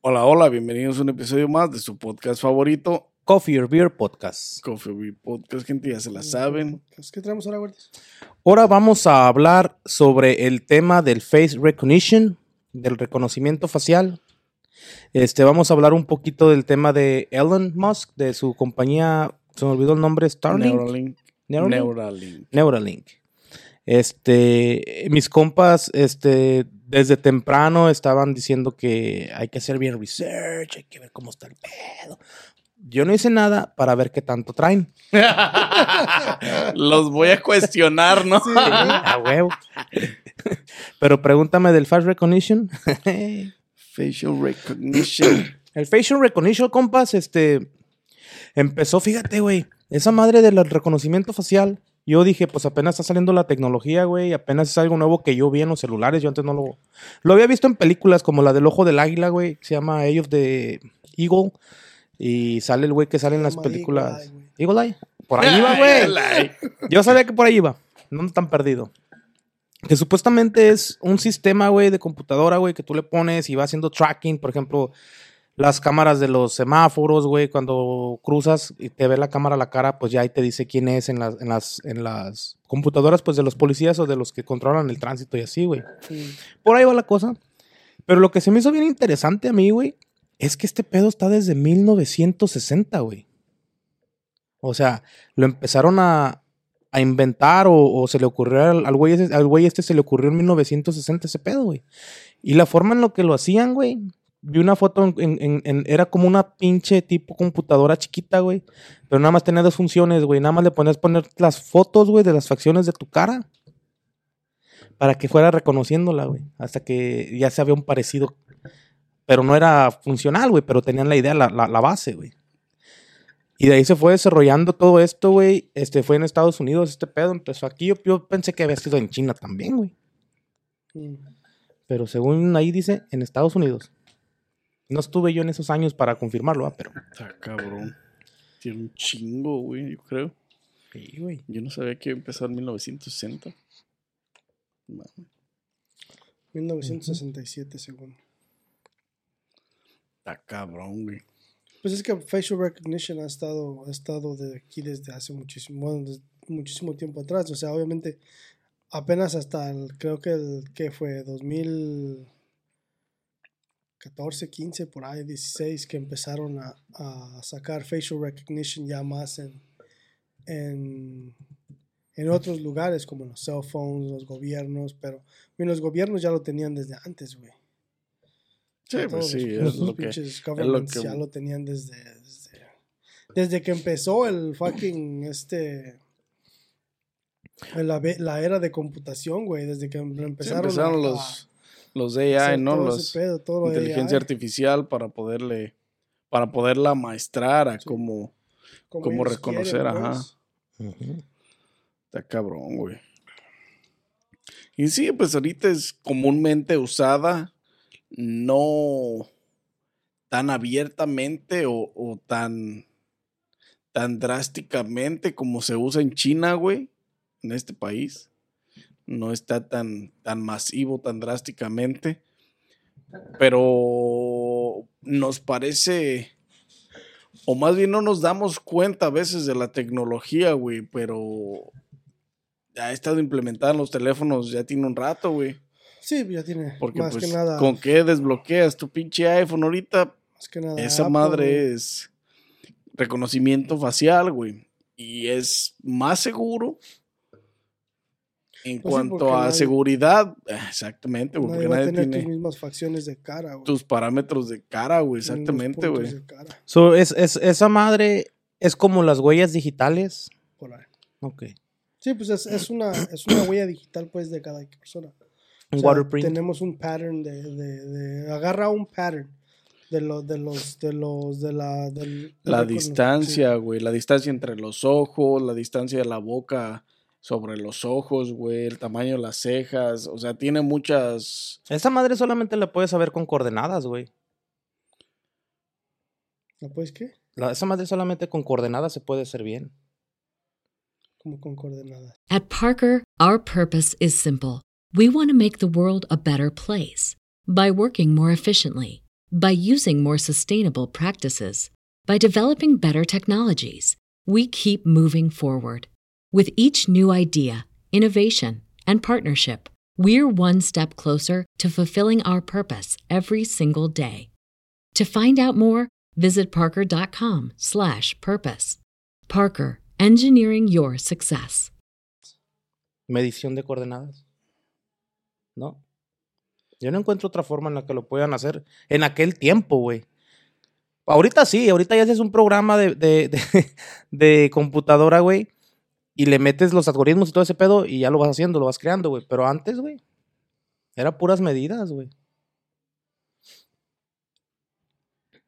Hola, hola, bienvenidos a un episodio más de su podcast favorito, Coffee or Beer Podcast. Coffee Beer Podcast. Gente, ya se la saben. ¿Qué traemos ahora? Ahora vamos a hablar sobre el tema del face recognition, del reconocimiento facial. Este, vamos a hablar un poquito del tema de Elon Musk, de su compañía, se me olvidó el nombre, Starlink. Neuralink. Neuralink. Neuralink. Neuralink. Este, mis compas, este, desde temprano estaban diciendo que hay que hacer bien research, hay que ver cómo está el pedo. Yo no hice nada para ver qué tanto traen. Los voy a cuestionar, ¿no? A huevo. Pero pregúntame del face recognition. Facial recognition. El facial recognition, compas, este empezó, fíjate, güey, esa madre del reconocimiento facial. Yo dije, pues apenas está saliendo la tecnología, güey, apenas es algo nuevo que yo vi en los celulares, yo antes no lo lo había visto en películas como la del ojo del águila, güey, se llama of the Eagle y sale el güey que sale en las películas. Eagle Eye, Eagle Eye. Por ahí iba, güey. Yo sabía que por ahí iba. No tan perdido. Que supuestamente es un sistema, güey, de computadora, güey, que tú le pones y va haciendo tracking. Por ejemplo, las cámaras de los semáforos, güey, cuando cruzas y te ve la cámara a la cara, pues ya ahí te dice quién es en las, en las, en las computadoras, pues de los policías o de los que controlan el tránsito y así, güey. Sí. Por ahí va la cosa. Pero lo que se me hizo bien interesante a mí, güey, es que este pedo está desde 1960, güey. O sea, lo empezaron a, a inventar o, o se le ocurrió al, al güey ese- al güey este se le ocurrió en 1960 ese pedo, güey. Y la forma en lo que lo hacían, güey. Vi una foto en, en- en- en- era como una pinche tipo computadora chiquita, güey. Pero nada más tenía dos funciones, güey. Nada más le ponías poner las fotos, güey, de las facciones de tu cara. Para que fuera reconociéndola, güey. Hasta que ya se había un parecido. Pero no era funcional, güey. Pero tenían la idea, la, la- la base, güey. Y de ahí se fue desarrollando todo esto, güey. Este fue en Estados Unidos, este pedo empezó aquí. Yo, yo pensé que había sido en China también, güey. Pero según ahí dice, en Estados Unidos. No estuve yo en esos años para confirmarlo, ah, pero. Está cabrón. Tiene un chingo, güey, yo creo. Sí, güey. Yo no sabía que empezó en 1960. No. 1967, según. Está cabrón, güey. Pues es que facial recognition ha estado, ha estado de aquí desde hace muchísimo, bueno, desde muchísimo tiempo atrás. O sea, obviamente, apenas hasta el, creo que el que fue 2014, 15, por ahí, 16, que empezaron a, a sacar facial recognition ya más en, en, en otros lugares, como los cell phones, los gobiernos, pero bueno, los gobiernos ya lo tenían desde antes, güey. Sí, Todos pues sí, los- es los lo que. pinches lo que- ya lo tenían desde, desde, desde que empezó el fucking este la, la era de computación, güey, desde que lo Sí, empezaron, empezaron a- los, los AI, hacer ¿no? Los pedo, todo inteligencia AI, artificial para poderle. Para poderla maestrar a cómo. como cómo ellos reconocer, quieren, ajá. Está cabrón, güey. Y sí, pues ahorita es comúnmente usada, no tan abiertamente o, o tan, tan drásticamente como se usa en China, güey, en este país. No está tan, tan masivo, tan drásticamente. Pero nos parece, o más bien no nos damos cuenta a veces de la tecnología, güey, pero ha estado implementada en los teléfonos ya tiene un rato, güey. Sí, ya tiene Porque más pues, que nada, ¿con qué desbloqueas tu pinche iPhone ahorita? más que nada Esa Apple, madre es reconocimiento facial, güey. Y es más seguro en Pues cuanto a nadie- seguridad. Exactamente, güey. nadie Porque va a nadie tener tiene tus mismas facciones de cara, güey. tus parámetros de cara, güey. Exactamente, güey. So, es, es- esa madre es como las huellas digitales. ahí. Ok. Sí, pues es, es una es una huella digital pues de cada persona. O Un sea, waterprint. Tenemos un pattern de, de, de- agarra un pattern de los de los de los de la del, La distancia, güey. La distancia entre los ojos, la distancia de la boca sobre los ojos, güey. El tamaño de las cejas. O sea, tiene muchas. Esa madre solamente la puedes saber con coordenadas, güey. ¿No puedes qué? La- esa madre solamente con coordenadas se puede hacer bien. Como con coordenadas. At Parker, our purpose is simple. We want to make the world a better place by working more efficiently, By using more sustainable practices, by developing better technologies, we keep moving forward. With each new idea, innovation, and partnership, we're one step closer to fulfilling our purpose every single day. To find out more, visit parker.com/purpose. Parker, engineering your success. medición de coordenadas. ¿No? Yo no encuentro otra forma en la que lo puedan hacer en aquel tiempo, güey. Ahorita sí, ahorita ya haces un programa de, de, de, computadora, güey, y le metes los algoritmos y todo ese pedo y ya lo vas haciendo, lo vas creando, güey. Pero antes, güey, era puras medidas, güey.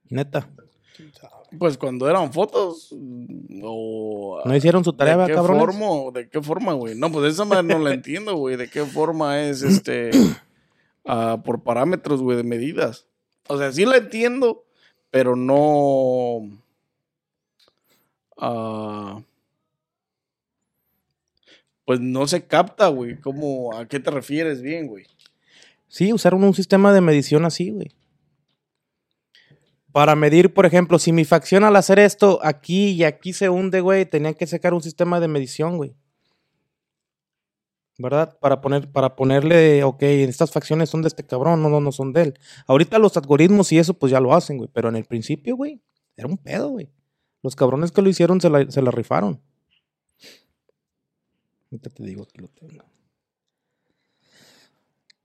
Neta. Pues cuando eran fotos o... No hicieron su tarea, ¿De ¿verdad, qué forma? ¿De qué forma, güey? No, pues esa madre no la entiendo, güey. ¿De qué forma es este... ah, por parámetros, güey, de medidas. O sea, sí la entiendo, pero no... ah, pues no se capta, güey. ¿Cómo, ¿A qué te refieres bien, güey? Sí, usaron un sistema de medición así, güey. Para medir, por ejemplo, si mi facción al hacer esto aquí y aquí se hunde, güey, tenían que sacar un sistema de medición, güey. ¿Verdad? Para, poner, para ponerle, ok, estas facciones son de este cabrón, no, no, no son de él. Ahorita los algoritmos y eso, pues ya lo hacen, güey. Pero en el principio, güey, era un pedo, güey. Los cabrones que lo hicieron se la, se la rifaron. Ahorita te digo, aquí lo tengo.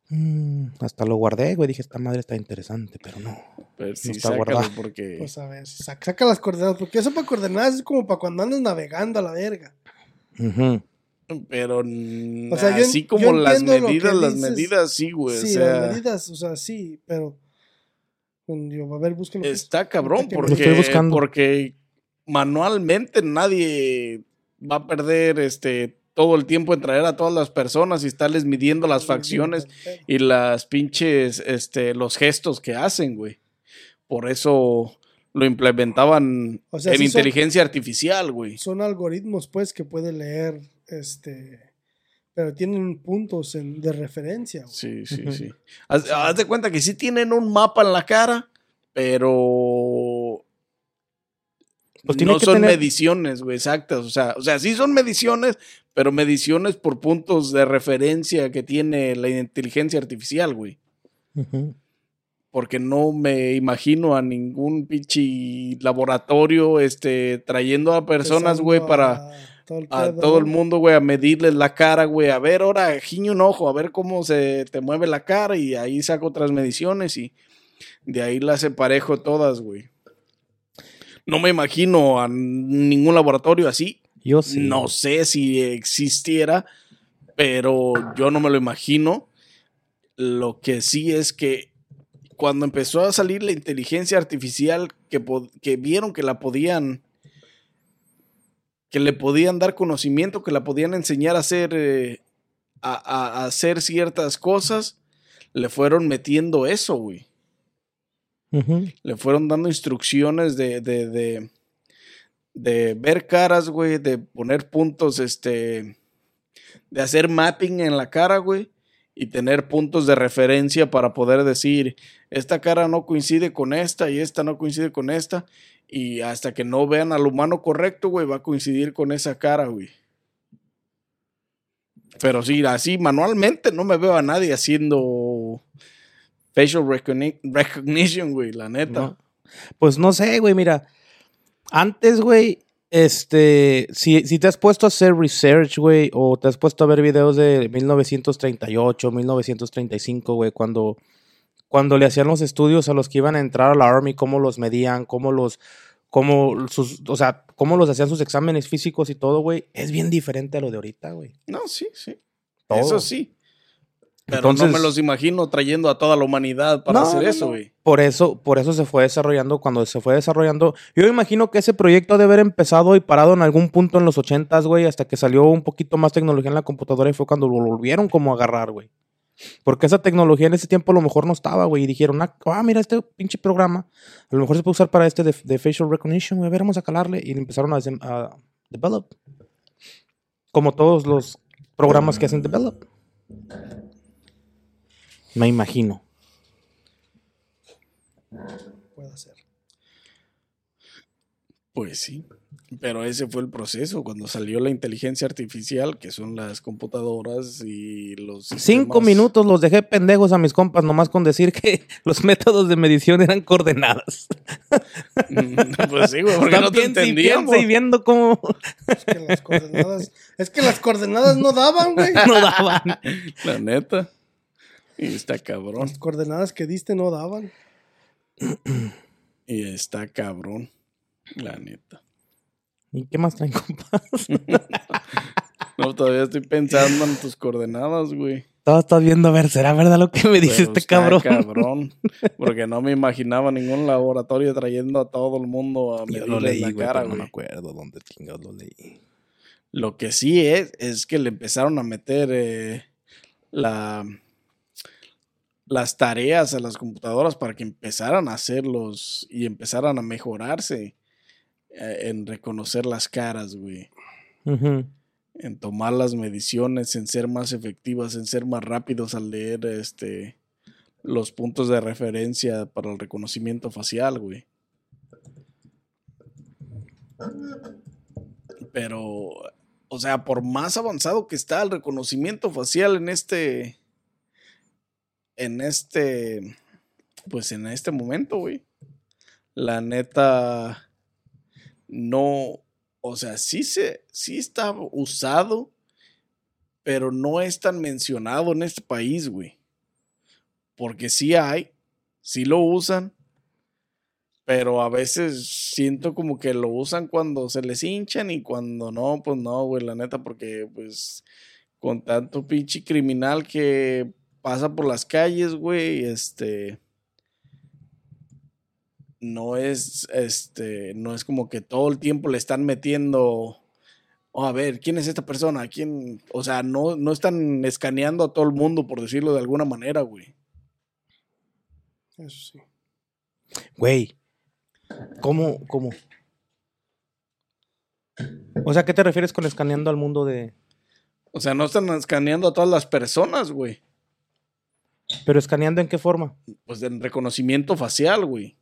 Mm, hasta lo guardé, güey. Dije, esta madre está interesante, pero no. Pero sí, está sácalo guardado. porque... Pues a ver, saca, saca las coordenadas, porque eso para coordenadas es como para cuando andas navegando a la verga. Ujú. Pero O sea, así yo como las que medidas, las dices. medidas, sí, güey. sí, o sea, las medidas, o sea, sí, pero. yo, a ver, búsquenlo. pues. está cabrón que Lo estoy porque, buscando. porque manualmente nadie va a perder este todo el tiempo en traer a todas las personas y estarles midiendo las facciones y las pinches, este, los gestos que hacen, güey. Por eso lo implementaban O sea, en sí son- inteligencia artificial, güey. Son algoritmos, pues, que puede leer, este. Pero tienen puntos en- de referencia. güey. Sí, sí, sí. Haz, haz de cuenta que sí tienen un mapa en la cara, pero Pues tiene no que son tener- mediciones, güey, exactas. O sea, o sea, sí son mediciones, pero mediciones por puntos de referencia que tiene la inteligencia artificial, güey. Porque no me imagino a ningún pinche laboratorio este, trayendo a personas, güey, para a todo el, a todo el mundo, güey, a medirles la cara, güey. A ver, ahora giñe un ojo, a ver cómo se te mueve la cara y ahí saco otras mediciones y de ahí las emparejo todas, güey. No me imagino a ningún laboratorio así. Yo sí. No sé si existiera, pero yo no me lo imagino. Lo que sí es que cuando empezó a salir la inteligencia artificial, que, que vieron que la podían, que le podían dar conocimiento, que la podían enseñar a hacer, eh, a hacer ciertas cosas, le fueron metiendo eso, güey Le fueron dando instrucciones de, de, de, de ver caras, güey, de poner puntos, este, de hacer mapping en la cara, güey, y tener puntos de referencia para poder decir, esta cara no coincide con esta y esta no coincide con esta, y hasta que no vean al humano correcto, güey, va a coincidir con esa cara, güey. Pero sí, así manualmente no me veo a nadie haciendo facial recogni- recognition, güey, la neta. No. Pues no sé, güey, mira. Antes, güey, este, si, si te has puesto a hacer research, güey, o te has puesto a ver videos de 1938, 1935, güey, cuando, cuando le hacían los estudios a los que iban a entrar a la Army, cómo los medían, cómo los, cómo sus, o sea, cómo los hacían sus exámenes físicos y todo, güey, es bien diferente a lo de ahorita, güey. No, sí, sí. Todo. Eso sí. Pero Entonces- no me los imagino trayendo a toda la humanidad para No, hacer eso, no. güey. Por eso, por eso se fue desarrollando, cuando se fue desarrollando, yo imagino que ese proyecto ha de haber empezado y parado en algún punto en los ochentas, güey, hasta que salió un poquito más tecnología en la computadora y fue cuando lo volvieron como a agarrar, güey. Porque esa tecnología en ese tiempo a lo mejor no estaba, güey, y dijeron, ah, ah, mira este pinche programa, a lo mejor se puede usar para este de, de facial recognition, güey, a ver, vamos a calarle, y empezaron a, a develop. Como todos los programas que hacen develop. Me imagino. puede hacer. Pues sí. Pero ese fue el proceso cuando salió la inteligencia artificial, que son las computadoras y los. Cinco minutos los dejé pendejos a mis compas nomás con decir que los métodos de medición eran coordenadas. pues sí, güey, porque no te y entendíamos. y viendo cómo Es que las coordenadas, es que las coordenadas no daban, güey. no daban. La neta. Y está cabrón. Las coordenadas que diste no daban. Y está cabrón. La neta. ¿Y qué más traen, compas? No, todavía estoy pensando en tus coordenadas, güey. Todo estás viendo, a ver, ¿será verdad lo que me dice Pero este está cabrón? cabrón. Porque no me imaginaba ningún laboratorio trayendo a todo el mundo a Yo medirles lo leí, la güey, cara, pero no me güey. acuerdo dónde chingados lo leí. Lo que sí es, es que le empezaron a meter eh, la, las tareas a las computadoras para que empezaran a hacerlos y empezaran a mejorarse eh, en reconocer las caras, güey. En tomar las mediciones, en ser más efectivas, en ser más rápidos al leer este los puntos de referencia para el reconocimiento facial, güey. Pero, o sea, por más avanzado que está el reconocimiento facial en este, en este, pues en este momento, güey. La neta, no, o sea, sí se, sí está usado, pero no es tan mencionado en este país, güey. Porque sí hay, sí lo usan, pero a veces siento como que lo usan cuando se les hinchan y cuando no, pues no, güey, la neta, porque pues con tanto pinche criminal que pasa por las calles, güey, este no es este no es como que todo el tiempo le están metiendo "Oh, a ver, ¿quién es esta persona? ¿Quién? O sea, no, no están escaneando a todo el mundo, por decirlo de alguna manera, güey. Eso sí. Güey, ¿cómo, cómo? O sea, ¿qué te refieres con escaneando al mundo de...? O sea, no están escaneando a todas las personas, güey. Pero escaneando en qué forma? Pues en reconocimiento facial, güey.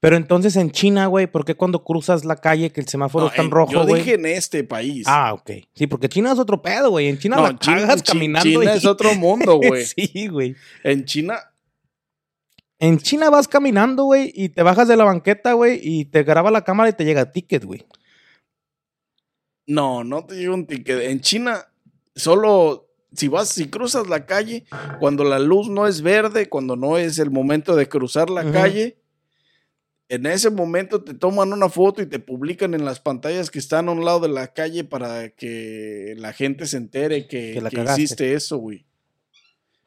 Pero entonces en China, güey, ¿por qué cuando cruzas la calle que el semáforo No, está en en- rojo, Yo güey? dije en este país. Ah, ok. Sí, porque China es otro pedo, güey. En China No, la China- cagas caminando. China y- es otro mundo, güey. sí, güey. En China, En China vas caminando, güey, y te bajas de la banqueta, güey, y te graba la cámara y te llega ticket, güey. no, no te llega un ticket. En China, solo si vas, si cruzas la calle, cuando la luz no es verde, cuando no es el momento de cruzar la calle, en ese momento te toman una foto y te publican en las pantallas que están a un lado de la calle para que la gente se entere que, Que la que hiciste eso, güey.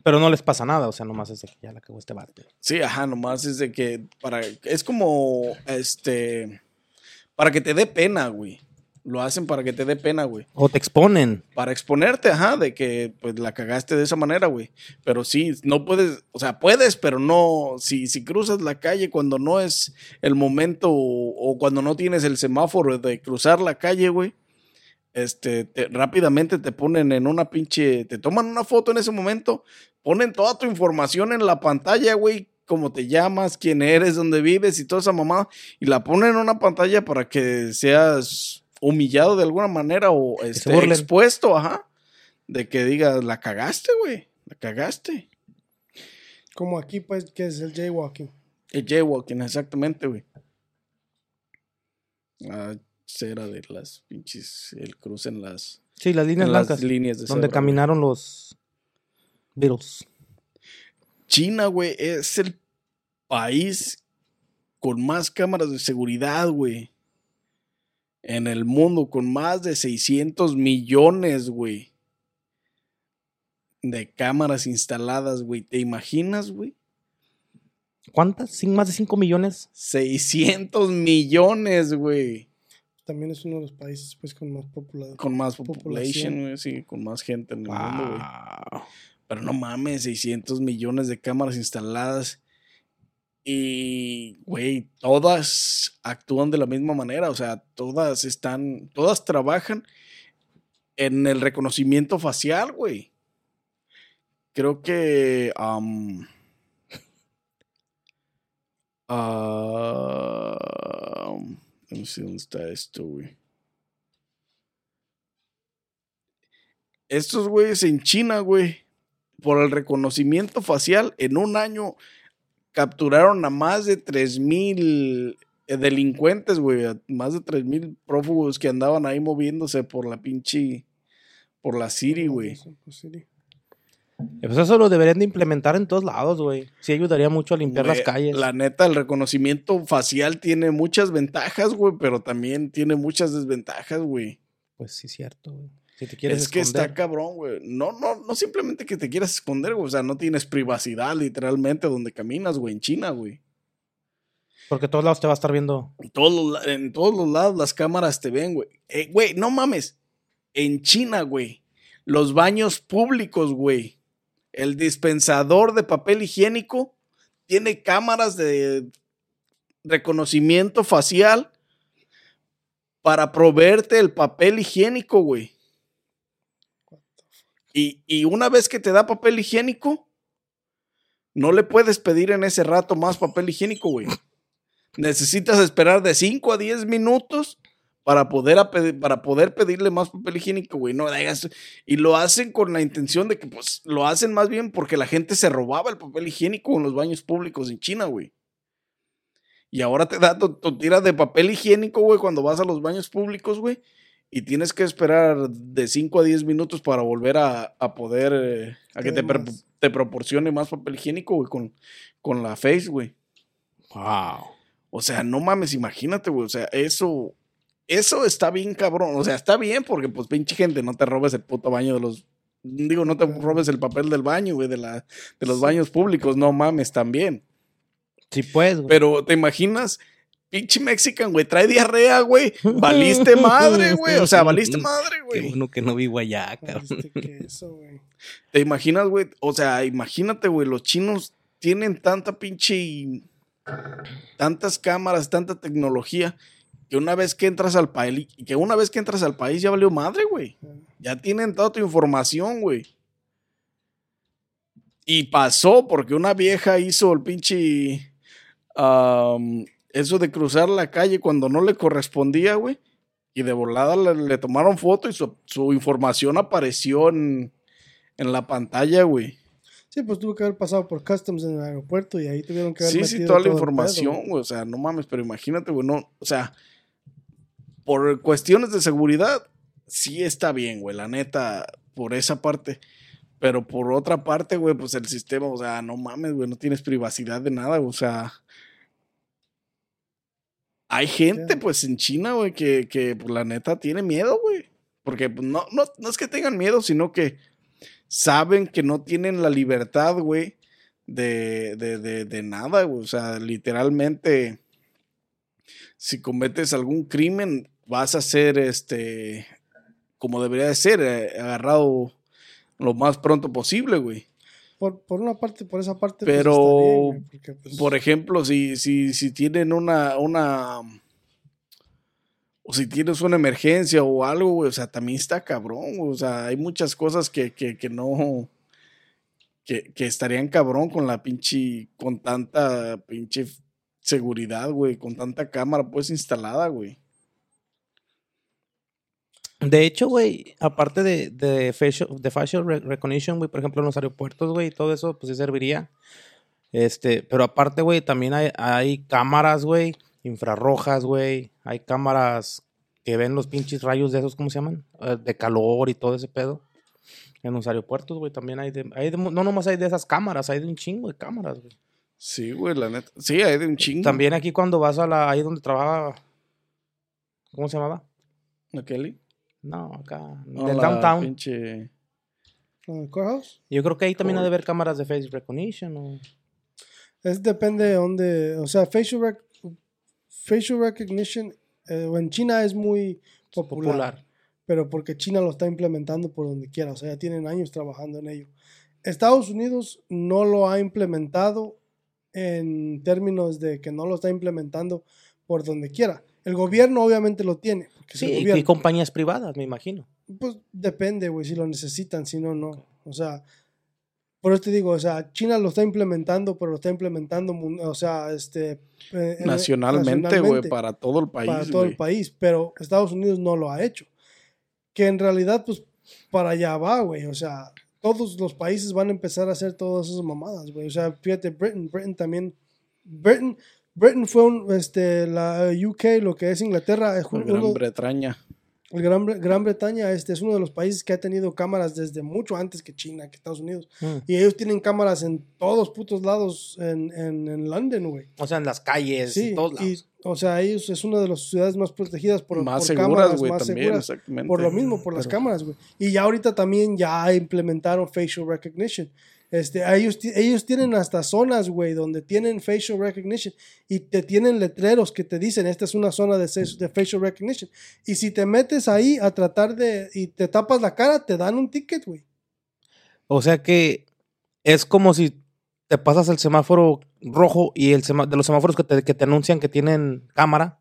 Pero no les pasa nada, o sea, nomás es de que ya la cagó este vato. Sí, ajá, nomás es de que para es como este para que te dé pena, güey. Lo hacen para que te dé pena, güey. O te exponen. Para exponerte, ajá, de que pues la cagaste de esa manera, güey. Pero sí, no puedes, o sea, puedes, pero no, si, si cruzas la calle cuando no es el momento o, o cuando no tienes el semáforo de cruzar la calle, güey, este, te- rápidamente te ponen en una pinche, te toman una foto en ese momento, ponen toda tu información en la pantalla, güey, cómo te llamas, quién eres, dónde vives y toda esa mamá, y la ponen en una pantalla para que seas humillado de alguna manera o este, expuesto, ajá, de que digas, la cagaste, güey, la cagaste. Como aquí, pues, que es el jaywalking. El jaywalking, exactamente, güey. Ah, cera de las pinches, el cruce en las, Sí, las líneas en las blancas. líneas de donde cebra, güey. caminaron los Beatles. China, güey, es el país con más cámaras de seguridad, güey. En el mundo, con más de 600 millones, güey. De cámaras instaladas, güey. ¿Te imaginas, güey? ¿Cuántas? ¿Sin más de 5 millones? 600 millones, güey. También es uno de los países, pues, con más popularidad. Con más Población. population, güey. Sí, con más gente en el mundo, güey. Pero no mames, 600 millones de cámaras instaladas. Y, güey, todas actúan de la misma manera. O sea, todas están, todas trabajan en el reconocimiento facial, güey. Creo que Ah, let me see dónde está esto, güey. Estos güeyes en China, güey, por el reconocimiento facial, en un año capturaron a más de 3000 eh, delincuentes, güey, a más de 3000 prófugos que andaban ahí moviéndose por la pinche por la City, güey. Pues, Siri. Pues eso lo deberían de implementar en todos lados, güey. Sí ayudaría mucho a limpiar las calles. La neta, el reconocimiento facial tiene muchas ventajas, güey, pero también tiene muchas desventajas, güey. Pues sí, cierto, güey. Si te quieres Es que está cabrón, güey. No, no, no simplemente que te quieras esconder, güey. O sea, no tienes privacidad literalmente donde caminas, güey, en China, güey. Porque todos lados te va a estar viendo. En todos, los, la- en todos los lados las cámaras te ven, güey. Eh, güey, no mames. En China, güey. Los baños públicos, güey. El dispensador de papel higiénico tiene cámaras de reconocimiento facial para proveerte el papel higiénico, güey. Y, una vez que te da papel higiénico, no le puedes pedir en ese rato más papel higiénico, güey. Necesitas esperar de 5 a 10 minutos para poder, para poder pedirle más papel higiénico, güey. No Y lo hacen con la intención de que, pues, lo hacen más bien porque la gente se robaba el papel higiénico en los baños públicos en China, güey. Y ahora te da tu, tu tira de papel higiénico, güey, cuando vas a los baños públicos, güey. Y tienes que esperar de 5 a 10 minutos para volver a, a poder, eh, a que te, te proporcione más papel higiénico, güey, con, con la face, güey. Wow. O sea, no mames, imagínate, güey. O sea, eso, eso está bien cabrón. O sea, está bien porque, pues, pinche gente, no te robes el puto baño de los. Digo, no te robes el papel del baño, güey, de, la, de los baños públicos. No mames, también. Sí, pues, güey. Pero, ¿te imaginas? Pinche Mexican, güey, trae diarrea, güey. Valiste madre, güey. O sea, valiste madre, Qué güey. bueno que no vivo allá, cabrón. Que eso, güey. ¿Te imaginas, güey? O sea, imagínate, güey, los chinos tienen tanta pinche. tantas cámaras, tanta tecnología, que una vez que entras al país, que una vez que entras al país ya valió madre, güey. Ya tienen toda tu información, güey. Y pasó porque una vieja hizo el pinche. am, eso de cruzar la calle cuando no le correspondía, güey. Y de volada le, le tomaron foto y su, su información apareció en, en la pantalla, güey. Sí, pues tuvo que haber pasado por customs en el aeropuerto y ahí tuvieron que haber Sí, sí, toda la información, pedo, güey. O sea, no mames, pero imagínate, güey, no. O sea, por cuestiones de seguridad, sí está bien, güey, la neta, por esa parte. Pero por otra parte, güey, pues el sistema, o sea, no mames, güey, no tienes privacidad de nada, o sea. Hay gente, pues, en China, güey, que, que pues, la neta tiene miedo, güey. Porque pues, no, no, no es que tengan miedo, sino que saben que no tienen la libertad, güey, de, de, de, de nada, güey. O sea, literalmente, si cometes algún crimen, vas a ser, este, como debería de ser, eh, agarrado lo más pronto posible, güey. Por, por una parte, por esa parte. pues, Pero, bien, porque, pues, Por ejemplo, si, si, si tienen una, una, o si tienes una emergencia o algo, güey, o sea, también está cabrón, o sea, hay muchas cosas que, que, que no, que, que estarían cabrón con la pinche, con tanta pinche seguridad, güey, con tanta cámara pues instalada, güey. De hecho, güey, aparte de, de, facial, de facial re- recognition, güey, por ejemplo, en los aeropuertos, güey, todo eso, pues sí serviría. Este, pero aparte, güey, también hay, hay cámaras, güey, infrarrojas, güey. Hay cámaras que ven los pinches rayos de esos, ¿cómo se llaman? Eh, de calor y todo ese pedo. En los aeropuertos, güey, también hay de, hay de- No nomás hay de esas cámaras, hay de un chingo de cámaras, güey. Sí, güey, la neta. Sí, hay de un chingo. También aquí cuando vas a la... Ahí donde trabaja... ¿Cómo se llamaba? ¿La Kelly? No, acá. No, del la downtown. pinche-. Yo creo que ahí también ha de haber cámaras de face recognition. o- Es depende de dónde, o sea, facial, rec- facial recognition eh, en China es muy popular, popular. pero porque China lo está implementando por donde quiera, o sea, ya tienen años trabajando en ello. Estados Unidos no lo ha implementado en términos de que no lo está implementando por donde quiera. El gobierno obviamente lo tiene, el Sí, y- y compañías privadas, me imagino. Pues depende, güey, si lo necesitan, si no, no. O sea, Por eso te digo, o sea, China lo está implementando, pero lo está implementando, o sea, este... eh, en- Nacionalmente, güey, para todo el país, para todo el güey. país, pero Estados Unidos no lo ha hecho. Que en realidad, pues, para allá va, güey, o sea, todos los países van a empezar a hacer todas esas mamadas, güey. O sea, fíjate, Britain, Britain también, Britain, Britain fue un, este, la UK, lo que es Inglaterra, es uno- Gran Bretaña. el Gran, Gran Bretaña este, es uno de los países que ha tenido cámaras desde mucho antes que China, que Estados Unidos. Mm. Y ellos tienen cámaras en todos putos lados en, en, en London, güey. O sea, en las calles, Sí, en todos lados. y, o sea, ellos es una de las ciudades más protegidas por, más por seguras, cámaras, güey, más también, seguras. exactamente. Por lo mismo, por las Pero- cámaras, güey. Y ya ahorita también ya implementaron facial recognition. Este, ellos, ellos tienen hasta zonas, güey, donde tienen facial recognition y te tienen letreros que te dicen, esta es una zona de, facial recognition. Y si te metes ahí a tratar de, y te tapas la cara, te dan un ticket, güey. O sea que es como si te pasas el semáforo rojo y el de los semáforos que te, que te anuncian que tienen cámara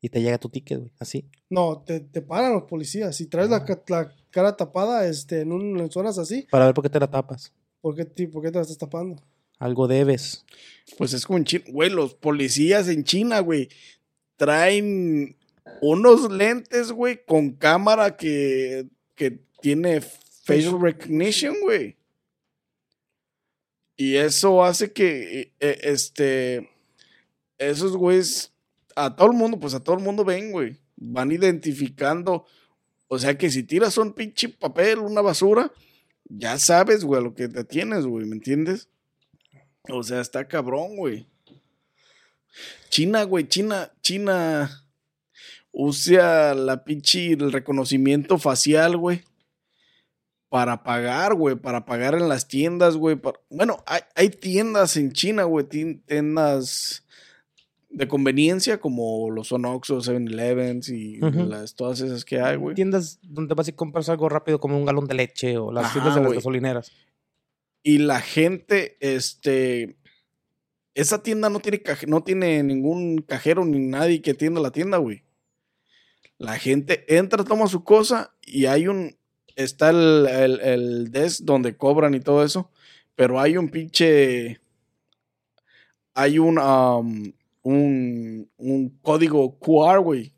y te llega tu ticket, güey. Así. No, te, te paran los policías. Si traes la, ca- la cara tapada este, en, un- en zonas así, Para ver por qué te la tapas. ¿Por qué, ti- por qué te la estás tapando? Algo debes. Pues es como en China, güey, los policías en China, güey, traen unos lentes, güey, con cámara que, que tiene facial recognition, güey. Y eso hace que, eh, este, esos güeyes, a todo el mundo, pues a todo el mundo ven, güey, van identificando, o sea que si tiras un pinche papel, una basura, ya sabes, güey, lo que te tienes, güey, ¿me entiendes? O sea, está cabrón, güey. China, güey, China, China usa la pinche, el reconocimiento facial, güey. Para pagar, güey, para pagar en las tiendas, güey. Bueno, hay, hay tiendas en China, güey, tien- tiendas de conveniencia como los son Oxxo, 7-Elevens y las, todas esas que hay, güey. Tiendas donde vas y compras algo rápido como un galón de leche o las Ajá, tiendas de las gasolineras. y la gente, este, esa tienda no tiene, caje- no tiene ningún cajero ni nadie que atienda la tienda, güey. La gente entra, toma su cosa y hay un, está el, el, el desk donde cobran y todo eso, pero hay un pinche, hay un, um, un, un código QR, güey.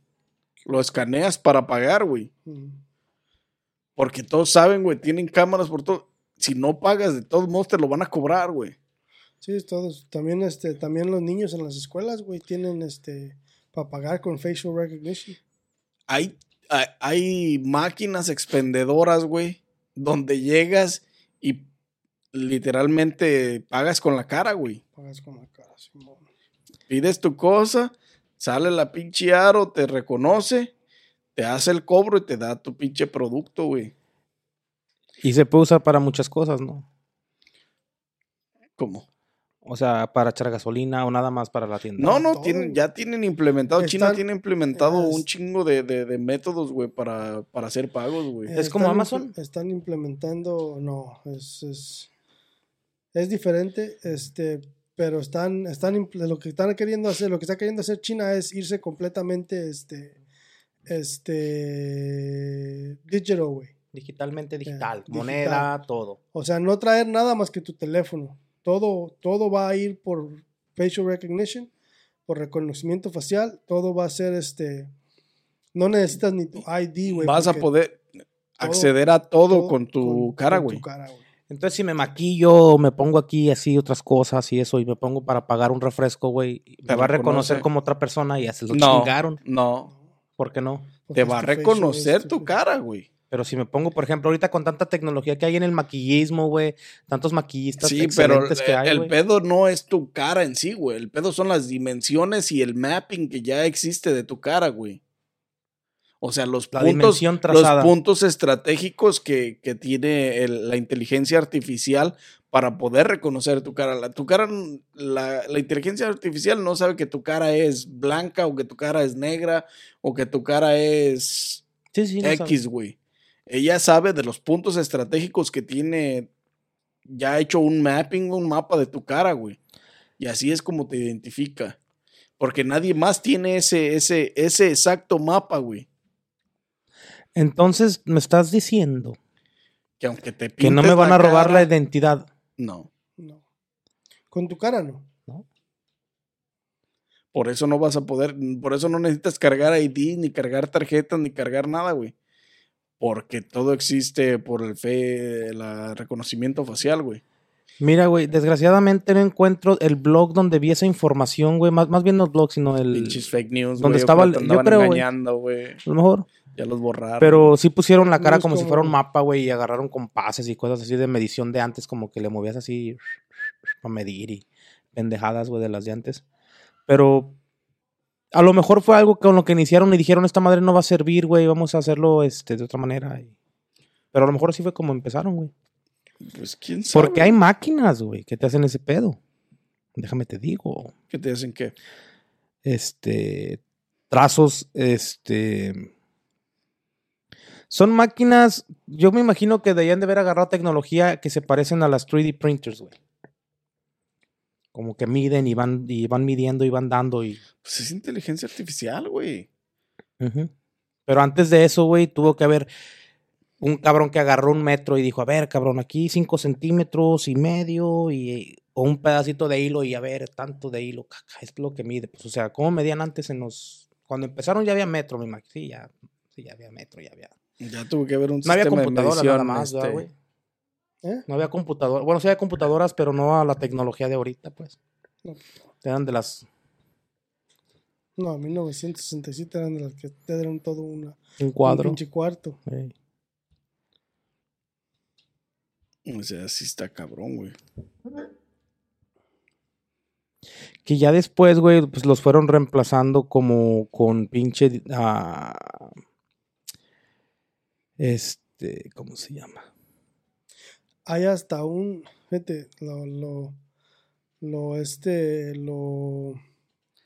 Lo escaneas para pagar, güey. Mm. Porque todos saben, güey, tienen cámaras por todo. Si no pagas, de todos modos te lo van a cobrar, güey. Sí, todos. También, este, también los niños en las escuelas, güey, tienen este para pagar con facial recognition. Hay, hay, hay máquinas expendedoras, güey, donde llegas y literalmente pagas con la cara, güey. Pagas con la cara, Simón. Pides tu cosa, sale la pinche aro, te reconoce, te hace el cobro y te da tu pinche producto, güey. Y se puede usar para muchas cosas, ¿no? ¿Cómo? O sea, para echar gasolina o nada más para la tienda. No, no, tienen, ya tienen implementado, China tiene implementado es- un chingo de, de- de métodos, güey, para, para hacer pagos, güey. ¿Es como Amazon? Están implementando, no, es, es, es diferente, este, pero están, están, lo que están queriendo hacer, lo que está queriendo hacer China es irse completamente, este, este, digital, güey. Digitalmente digital. Moneda, todo. O sea, no traer nada más que tu teléfono. Todo, todo va a ir por facial recognition, por reconocimiento facial. Todo va a ser este. No necesitas ni tu ID, güey. Vas a poder acceder a todo, todo con tu con- cara, con tu güey. Entonces, si me maquillo, me pongo aquí así otras cosas y eso, y me pongo para pagar un refresco, güey, me Te va a reconocer reconoce. como otra persona y ya se lo No, chingaron. no. ¿Por qué no? Te va a reconocer tu cara, güey. Pero si me pongo, por ejemplo, ahorita con tanta tecnología que hay en el maquillismo, güey, tantos maquillistas Sí, pero que hay, el pedo no es tu cara en sí, güey. El pedo son las dimensiones y el mapping que ya existe de tu cara, güey. O sea, los La puntos, los puntos estratégicos que, que tiene el- la inteligencia artificial para poder reconocer tu cara. La, tu cara, la, la inteligencia artificial no sabe que tu cara es blanca o que tu cara es negra o que tu cara es Sí, sí, no sabe. X, güey. Ella sabe de los puntos estratégicos que tiene ya hecho un mapping, un mapa de tu cara, güey. Y así es como te identifica. Porque nadie más tiene ese, ese, ese exacto mapa, güey. Entonces, me estás diciendo Que aunque te que no me van a robar cara- la identidad. No. No. Con tu cara no. Por eso no vas a poder, por eso no necesitas cargar ID, ni cargar tarjetas, ni cargar nada, güey. Porque todo existe por el fe, el reconocimiento facial, güey. Mira, güey, desgraciadamente no encuentro el blog donde vi esa información, güey. Más, más bien no el blog, sino el. Pinches fake news, Donde estaba el- yo creo, engañando, güey. A lo mejor. Ya los borraron. Pero sí pusieron la cara No como si fuera un mapa, güey, y agarraron compases y cosas así de medición de antes, como que le movías así para medir y pendejadas, güey, de las de antes. Pero a lo mejor fue algo con lo que iniciaron y dijeron, esta madre no va a servir, güey, vamos a hacerlo este, de otra manera. y- Pero a lo mejor así fue como empezaron, güey. Pues quién sabe. Porque hay máquinas, güey, que te hacen ese pedo. Déjame te digo. ¿Qué te hacen qué? este trazos, este son máquinas, yo me imagino que deberían de haber agarrado tecnología que se parecen a las 3D printers, güey. Como que miden y van, y van midiendo y van dando y... Pues es inteligencia artificial, güey. Pero antes de eso, güey, tuvo que haber un cabrón que agarró un metro y dijo, a ver, cabrón, aquí 5 centímetros y medio y o un pedacito de hilo y a ver, tanto de hilo, caca, es lo que mide. Pues, o sea, ¿cómo medían antes en los... Cuando empezaron ya había metro, me imagino. Sí, ya, sí, ya había metro, ya había... Ya tuvo que haber un No había sistema de computadoras medición, nada más, ¿verdad, este, güey? ¿Eh? No había computadoras. Bueno, sí había computadoras, pero no a la tecnología de ahorita, pues. No. Eran de las... No, 1967 eran de las que te dieron todo una, Un un cuadro. pinche cuarto. O sea, sí está cabrón, güey. Que ya después, güey, pues los fueron reemplazando como con pinche. ah, este, ¿cómo se llama? Hay hasta un, fíjate, lo, lo, lo, este, lo,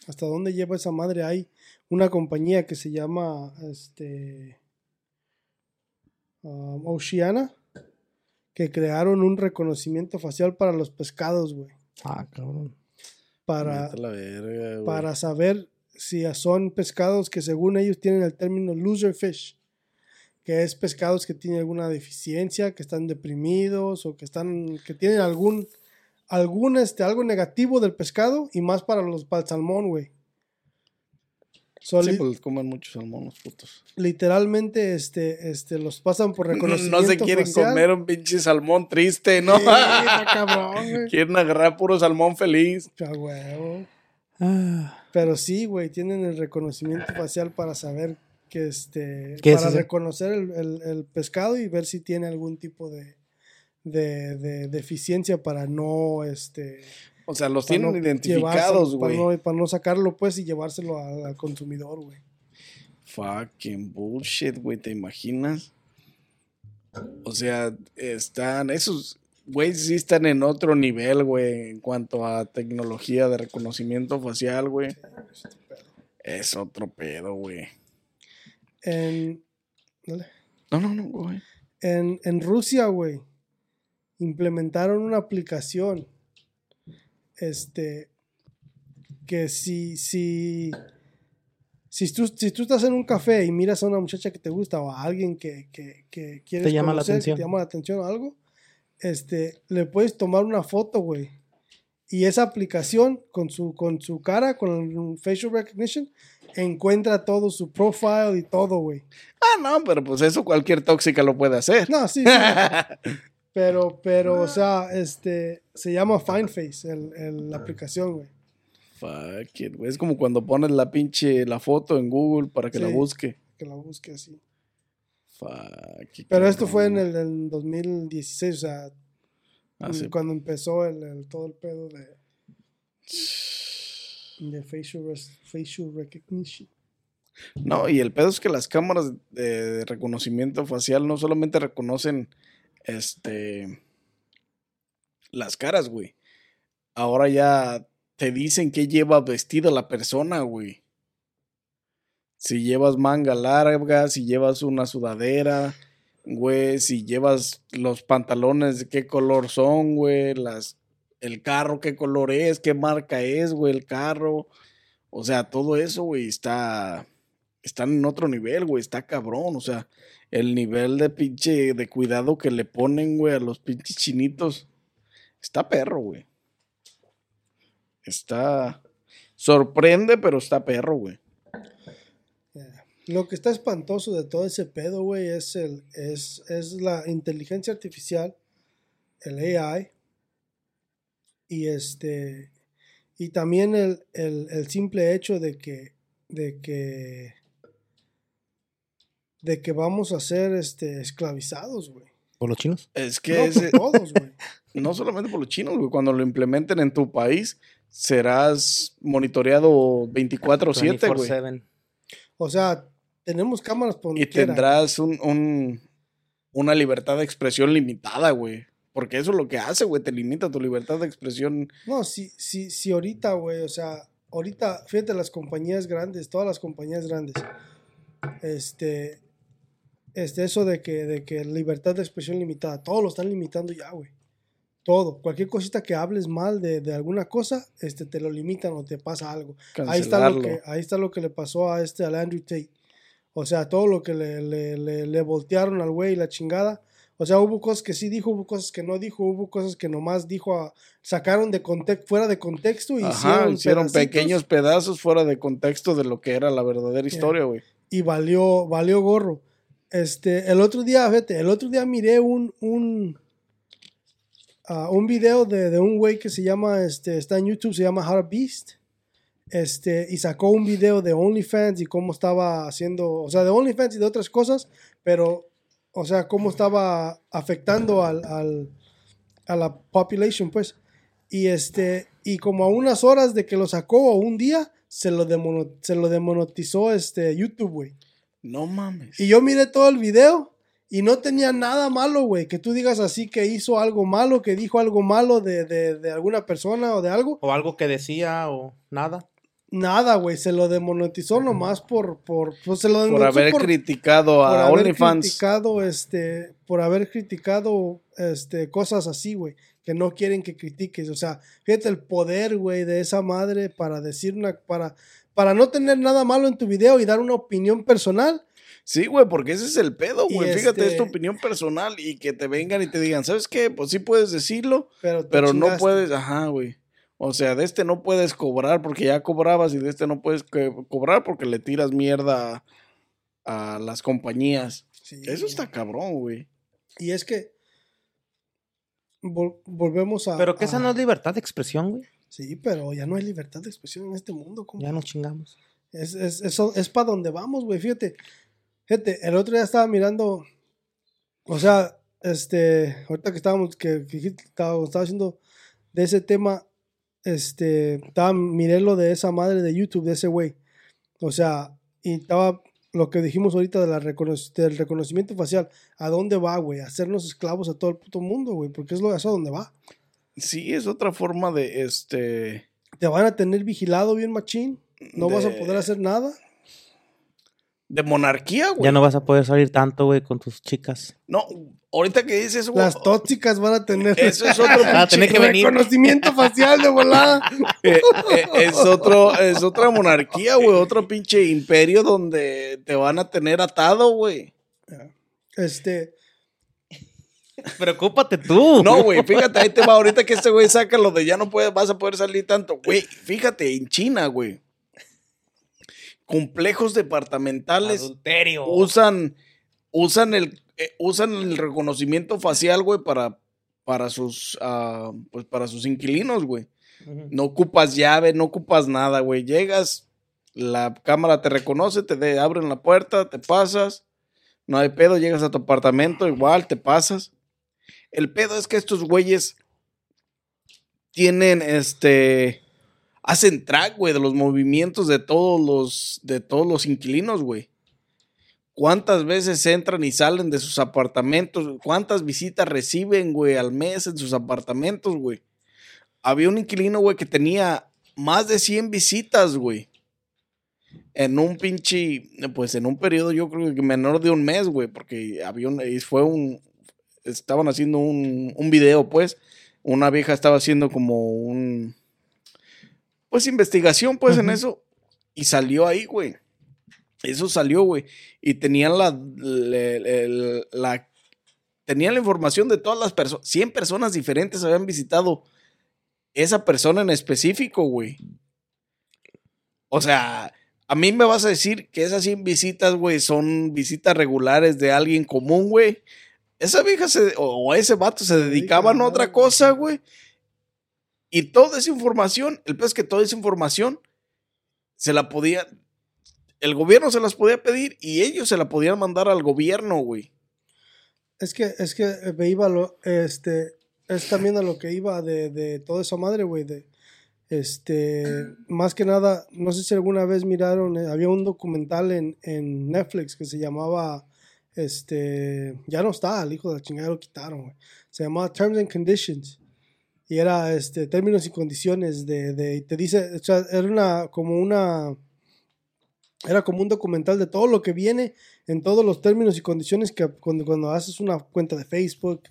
hasta dónde lleva esa madre. Hay una compañía que se llama, este, um, Oceana, que crearon un reconocimiento facial para los pescados, güey. Ah, cabrón. Para, verga, para saber si son pescados que según ellos tienen el término loser fish, que es pescados que tienen alguna deficiencia, que están deprimidos o que están que tienen algún algún este algo negativo del pescado y más para los para el salmón, güey. So, Sí, pues comen muchos salmón los putos. literalmente este este los pasan por No, reconocimiento se quieren facial. comer un pinche salmón triste, ¿no? Sí, está cabrón, güey. quieren agarrar puro salmón feliz. Ah, Pero sí, güey, tienen el reconocimiento facial para saber que este. ¿Qué es para reconocer el, el- el pescado y ver si tiene algún tipo de, de, de deficiencia para no este. O sea, los tienen no identificados, llevárselo- para güey. no, para no sacarlo, pues, y llevárselo al, al consumidor, güey. Fucking bullshit, güey, ¿te imaginas? O sea, están, esos güeyes sí están en otro nivel, güey, en cuanto a tecnología de reconocimiento facial, güey. Es otro pedo, güey. En, dale. No, no, no, güey. en, en Rusia, güey, implementaron una aplicación. Este. Que si. si si tú, si tú estás en un café y miras a una muchacha que te gusta o a alguien que, que, que quieres Te llama la que atención. te llama la atención o algo, este, le puedes tomar una foto, güey. Y esa aplicación con su, con su cara, con el facial recognition, encuentra todo su profile y todo, güey. Ah, no, pero pues eso cualquier tóxica lo puede hacer. No, sí, sí. Pero, pero, o sea, este, se llama FindFace, el, el- la aplicación, güey. Fuck it, güey. Es como cuando pones la pinche, la foto en Google para que la busque. Que la busque así. Fuck it, Pero esto fue en el, en 2016, o sea, Ah, sí. cuando empezó el, el- todo el pedo de, de facial, facial recognition. No, y el pedo es que las cámaras de reconocimiento facial no solamente reconocen este las caras, güey. Ahora ya te dicen que lleva vestida la persona, güey. Si llevas manga larga, si llevas una sudadera, güey, si llevas los pantalones qué color son, güey, las el carro qué color es, qué marca es, güey, el carro. O sea, todo eso, güey, está están en otro nivel, güey, está cabrón, o sea, el nivel de pinche de cuidado que le ponen, güey, a los pinches chinitos Está perro, güey. Está. Sorprende, pero está perro, güey. Lo que está espantoso de todo ese pedo, güey, es, el, es, es la inteligencia artificial, el AI, y este y también el, el, el simple hecho de que de que de que vamos a ser este esclavizados, güey. ¿Por los chinos? Es que No, ese- por todos, güey. no solamente por los chinos, güey. Cuando lo implementen en tu país, serás monitoreado 24-7, güey. 24/7. O sea, tenemos cámaras por donde Y quiera. tendrás un, un- una libertad de expresión limitada, güey. Porque eso es lo que hace, güey. Te limita tu libertad de expresión. No, si, si, si ahorita, güey, o sea, ahorita, fíjate, las compañías grandes, todas las compañías grandes, este, este, eso de que, de que libertad de expresión limitada, todo lo están limitando ya, güey. Todo. Cualquier cosita que hables mal de, de alguna cosa, este, te lo limitan o te pasa algo. Ahí está, lo que, ahí está lo que le pasó a este, al Andrew Tate. O sea, todo lo que le, le, le, le voltearon al güey, la chingada. O sea, hubo cosas que sí dijo, hubo cosas que no dijo, hubo cosas que nomás dijo, a- sacaron de contexto, fuera de contexto y hicieron, hicieron pequeños pedazos fuera de contexto de lo que era la verdadera historia, güey. y valió, valió gorro. Este, el otro día, fíjate, el otro día miré un, un, ah, un video de, de un güey que se llama, este, está en YouTube, se llama to Beast. Este, y sacó un video de OnlyFans y cómo estaba haciendo, o sea, de OnlyFans y de otras cosas, pero, o sea, cómo estaba afectando al, al- a la population, pues. Y este, y como a unas horas de que lo sacó, o un día, se lo, demono- se lo demonetizó este YouTube, güey. No mames. Y yo miré todo el video y no tenía nada malo, güey. Que tú digas así que hizo algo malo, que dijo algo malo de, de, de alguna persona o de algo. O algo que decía o nada. Nada, güey. Se lo demonetizó nomás por, por, pues se lo por haber por- criticado a OnlyFans. criticado, este, por haber criticado, este, cosas así, güey, que no quieren que critiques. O sea, fíjate el poder, güey, de esa madre para decir una, para, para no tener nada malo en tu video y dar una opinión personal. Sí, güey, porque ese es el pedo, güey. Fíjate, es tu este- opinión personal y que te vengan y te digan, ¿sabes qué? Pues sí puedes decirlo, Pero, te pero no puedes, ajá, güey. O sea, de este no puedes cobrar porque ya cobrabas y de este no puedes co- cobrar porque le tiras mierda a, a las compañías. Sí, Eso está cabrón, güey. Y es que vol- volvemos a. Pero que esa a- no es libertad de expresión, güey. Sí, pero ya no hay libertad de expresión en este mundo. Ya nos chingamos. Es, es, eso es para donde vamos, güey. Fíjate, fíjate, el otro día estaba mirando, o sea, este, ahorita que estábamos, que, que dijiste- estaba, estaba haciendo de ese tema, este, estaba, miré lo de esa madre de YouTube, de ese güey. O sea, y estaba lo que dijimos ahorita de la reconoc- del reconocimiento facial. ¿A dónde va, güey? Hacernos esclavos a todo el puto mundo, güey, porque es lo eso a dónde va. Sí, es otra forma de este. Te van a tener vigilado bien machín. No vas a de- poder hacer nada. De monarquía, güey. Ya no vas a poder salir tanto, güey, con tus chicas. No, ahorita que dices eso, güey, Las tóxicas van a tener Eso es otro que venir. reconocimiento facial de volada. Eh, eh, es otro, es otra monarquía, güey, otro pinche imperio donde te van a tener atado, güey. Este, Preocúpate tú. No, güey, fíjate, ahí te va ahorita que este güey saca lo de ya no puedes, vas a poder salir tanto. Güey, fíjate, en China, güey. Complejos departamentales Adulterio. usan, usan el, eh, usan el reconocimiento facial, güey, para, para sus, ah, pues para sus inquilinos, güey. No ocupas llave, no ocupas nada, güey. Llegas, la cámara te reconoce, te de- abren la puerta, te pasas. No hay pedo, llegas a tu apartamento, igual te pasas. El pedo es que estos güeyes tienen este. Hacen track, güey, de los movimientos de todos los, de todos los inquilinos, güey. ¿Cuántas veces entran y salen de sus apartamentos? ¿Cuántas visitas reciben, güey, al mes en sus apartamentos, güey? había un inquilino, güey, que tenía más de 100 visitas, güey. En un pinche, pues en un periodo yo creo que menor de un mes, güey, porque había un, fue un, estaban haciendo un, un video, pues, una vieja estaba haciendo como un, pues investigación, pues, en eso, y salió ahí, güey. Eso salió, güey. Y tenían la, le- la tenían la información de todas las personas. 100 personas diferentes habían visitado esa persona en específico, güey. O sea, a mí me vas a decir que esas 100 visitas, güey, son visitas regulares de alguien común, güey. Esa vieja se, o ese vato se dedicaban a otra cosa, güey. Y toda esa información, el es que toda esa información se la podía, el gobierno se las podía pedir y ellos se la podían mandar al gobierno, güey. Es que, es que me iba lo, este, es también a lo que iba de, de toda esa madre, güey, de, este, más que nada, no sé si alguna vez miraron, eh, había un documental en, en, Netflix que se llamaba, este, ya no está, el hijo de la chingada lo quitaron, güey. Se llamaba Terms and Conditions. Y era, este, términos y condiciones de, de te dice, o sea, era una, como una, era como un documental de todo lo que viene en todos los términos y condiciones que cuando, cuando haces una cuenta de Facebook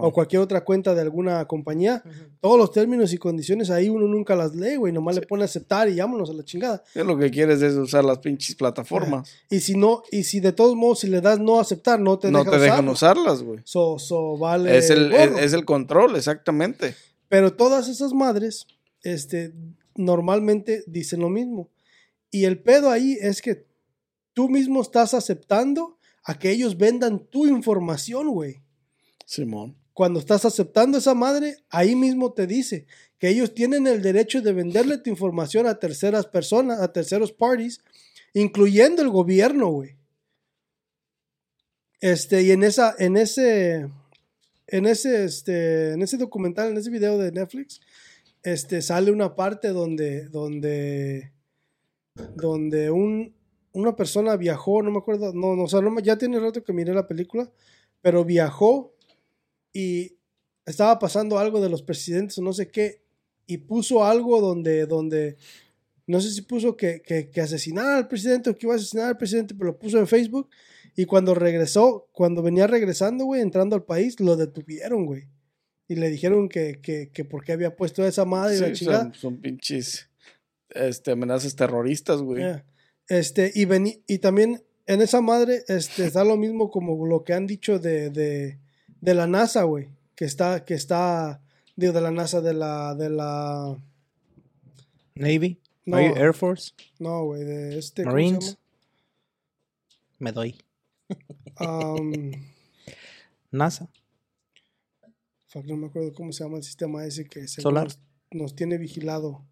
o cualquier otra cuenta de alguna compañía, todos los términos y condiciones ahí uno nunca las lee, güey, nomás le pone aceptar y vámonos a la chingada. Es lo que quieres es usar las pinches plataformas. Y si no, y si de todos modos, si le das no aceptar, no te, no te dejan usarlas, güey. So, so vale es, el, es, el control, exactamente. Pero todas esas madres, este, normalmente dicen lo mismo. Y el pedo ahí es que tú mismo estás aceptando a que ellos vendan tu información, güey. Simón. Cuando estás aceptando esa madre, ahí mismo te dice que ellos tienen el derecho de venderle tu información a terceras personas, a terceros parties, incluyendo el gobierno, güey. Este, y en esa, en ese, en ese, este, en ese documental, en ese video de Netflix, este, sale una parte donde, donde, donde un, una persona viajó, no me acuerdo, no, no, o sea, ya tiene rato que miré la película, pero viajó y estaba pasando algo de los presidentes o no sé qué, y puso algo donde, donde no sé si puso que, que, que asesinara al presidente o que iba a asesinar al presidente, pero lo puso en Facebook, y cuando regresó, cuando venía regresando, güey, entrando al país, lo detuvieron, güey. Y le dijeron que, que, que por qué había puesto esa madre y la chingada. Son, pinches este, amenazas terroristas, güey. Este, y, y también en esa madre este, está lo mismo como lo que han dicho de, de, de la NASA, güey. Que está, que está, digo, de la NASA, de la, de la... Navy. No, Air Force. No, güey, de este... Marines. Me doy. Um, NASA. Fuck, no me acuerdo cómo se llama el sistema ese que Solar. nos tiene vigilado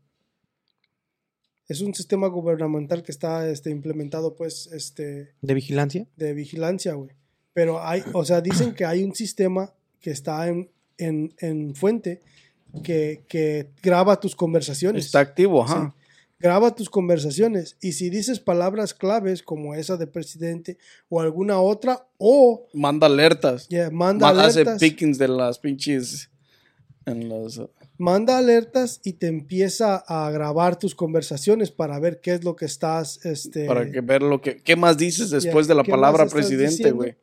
es un sistema gubernamental que está este, implementado, pues, este... ¿De vigilancia? De vigilancia, güey. Pero hay, o sea, dicen que hay un sistema que está en, en, fuente que, que, graba tus conversaciones. Está activo, ajá. Graba tus conversaciones y si dices palabras claves como esa de presidente o alguna otra o... Manda alertas. manda, alertas. Hace pickings de las pinches... En los, manda alertas y te empieza a grabar tus conversaciones para ver qué es lo que estás, este... Para que ver lo que, qué más dices después de la palabra presidente, güey.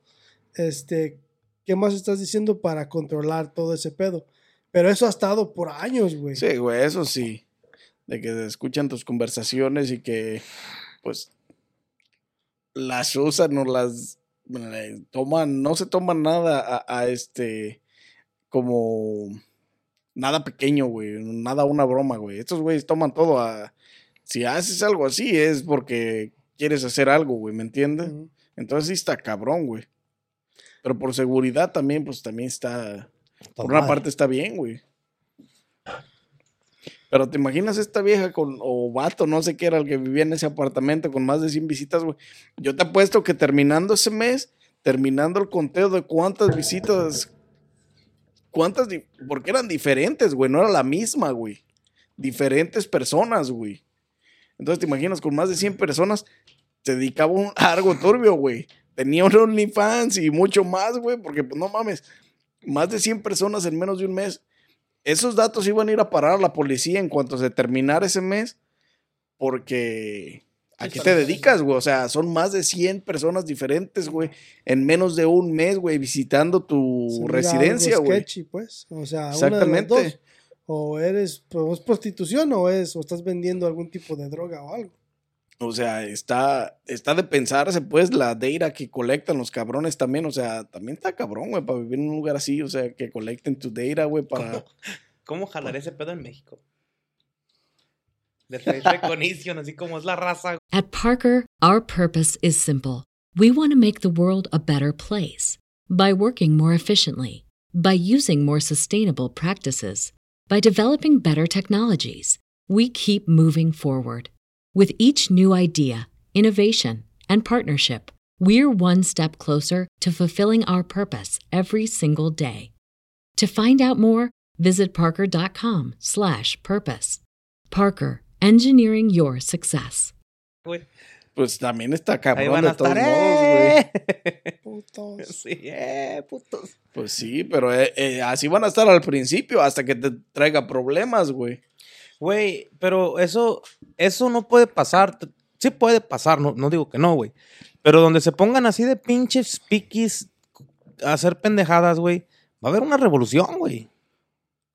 Este, ¿qué más estás diciendo para controlar todo ese pedo? Pero eso ha estado por años, güey. Sí, güey, eso sí. De que escuchan tus conversaciones y que, pues, las usan o las eh, toman, no se toman nada a este, como nada pequeño, güey. Nada una broma, güey. Estos güeyes toman todo a. Si haces algo así es porque quieres hacer algo, güey, ¿me entiendes? Entonces sí está cabrón, güey. Pero por seguridad también, pues también está. Por una parte está bien, güey. Pero te imaginas esta vieja con, o vato, no sé qué era el que vivía en ese apartamento con más de 100 visitas, güey. Yo te apuesto que terminando ese mes, terminando el conteo de cuántas visitas ¿Cuántas? Porque eran diferentes, güey. No era la misma, güey. Diferentes personas, güey. Entonces te imaginas, con más de 100 personas, se dedicaba un, algo turbio, güey. Tenía un OnlyFans y mucho más, güey. Porque, pues no mames, más de 100 personas en menos de un mes. Esos datos iban a ir a parar a la policía en cuanto se terminara ese mes. Porque ¿A qué te dedicas, güey? O sea, son más de 100 personas diferentes, güey, en menos de un mes, güey, visitando tu residencia, güey. pues. O sea, Exactamente. Una de dos. O eres pues, prostitución o es o estás vendiendo algún tipo de droga o algo. O sea, está, está de pensarse, pues, la data que colectan los cabrones también. O sea, también está cabrón, güey, para vivir en un lugar así. O sea, que colecten tu data, güey, para. ¿Cómo jalar ese pedo en México? De recognition, así como es la raza. At Parker, our purpose is simple. We want to make the world a better place by working more efficiently, by using more sustainable practices, by developing better technologies. We keep moving forward. With each new idea, innovation, and partnership, we're one step closer to fulfilling our purpose every single day. To find out more, visit parker.com/purpose. Parker, engineering your success. Güey. Pues también está Ahí cabrón van a de todos estar. modos, güey. ¡eh! Putos. Sí, eh, putos. Pues sí, pero eh, eh, así van a estar al principio hasta que te traiga problemas, güey. Güey, pero eso, eso no puede pasar. Sí puede pasar, no, no digo que no, güey. Pero donde se pongan así de pinches piquis a hacer pendejadas, güey, va a haber una revolución, güey.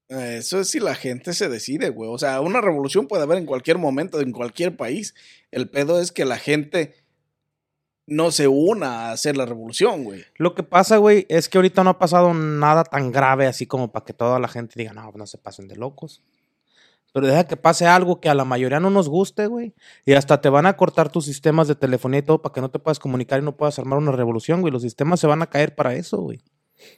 Eh, Eso es si la gente se decide, güey. O sea, una revolución puede haber en cualquier momento, en cualquier país. El pedo es que la gente no se una a hacer la revolución, güey. Lo que pasa, güey, es que ahorita no ha pasado nada tan grave así como para que toda la gente diga, no, no se pasen de locos. Pero deja que pase algo que a la mayoría no nos guste, güey. Y hasta te van a cortar tus sistemas de telefonía y todo para que no te puedas comunicar y no puedas armar una revolución, güey. Los sistemas se van a caer para eso, güey.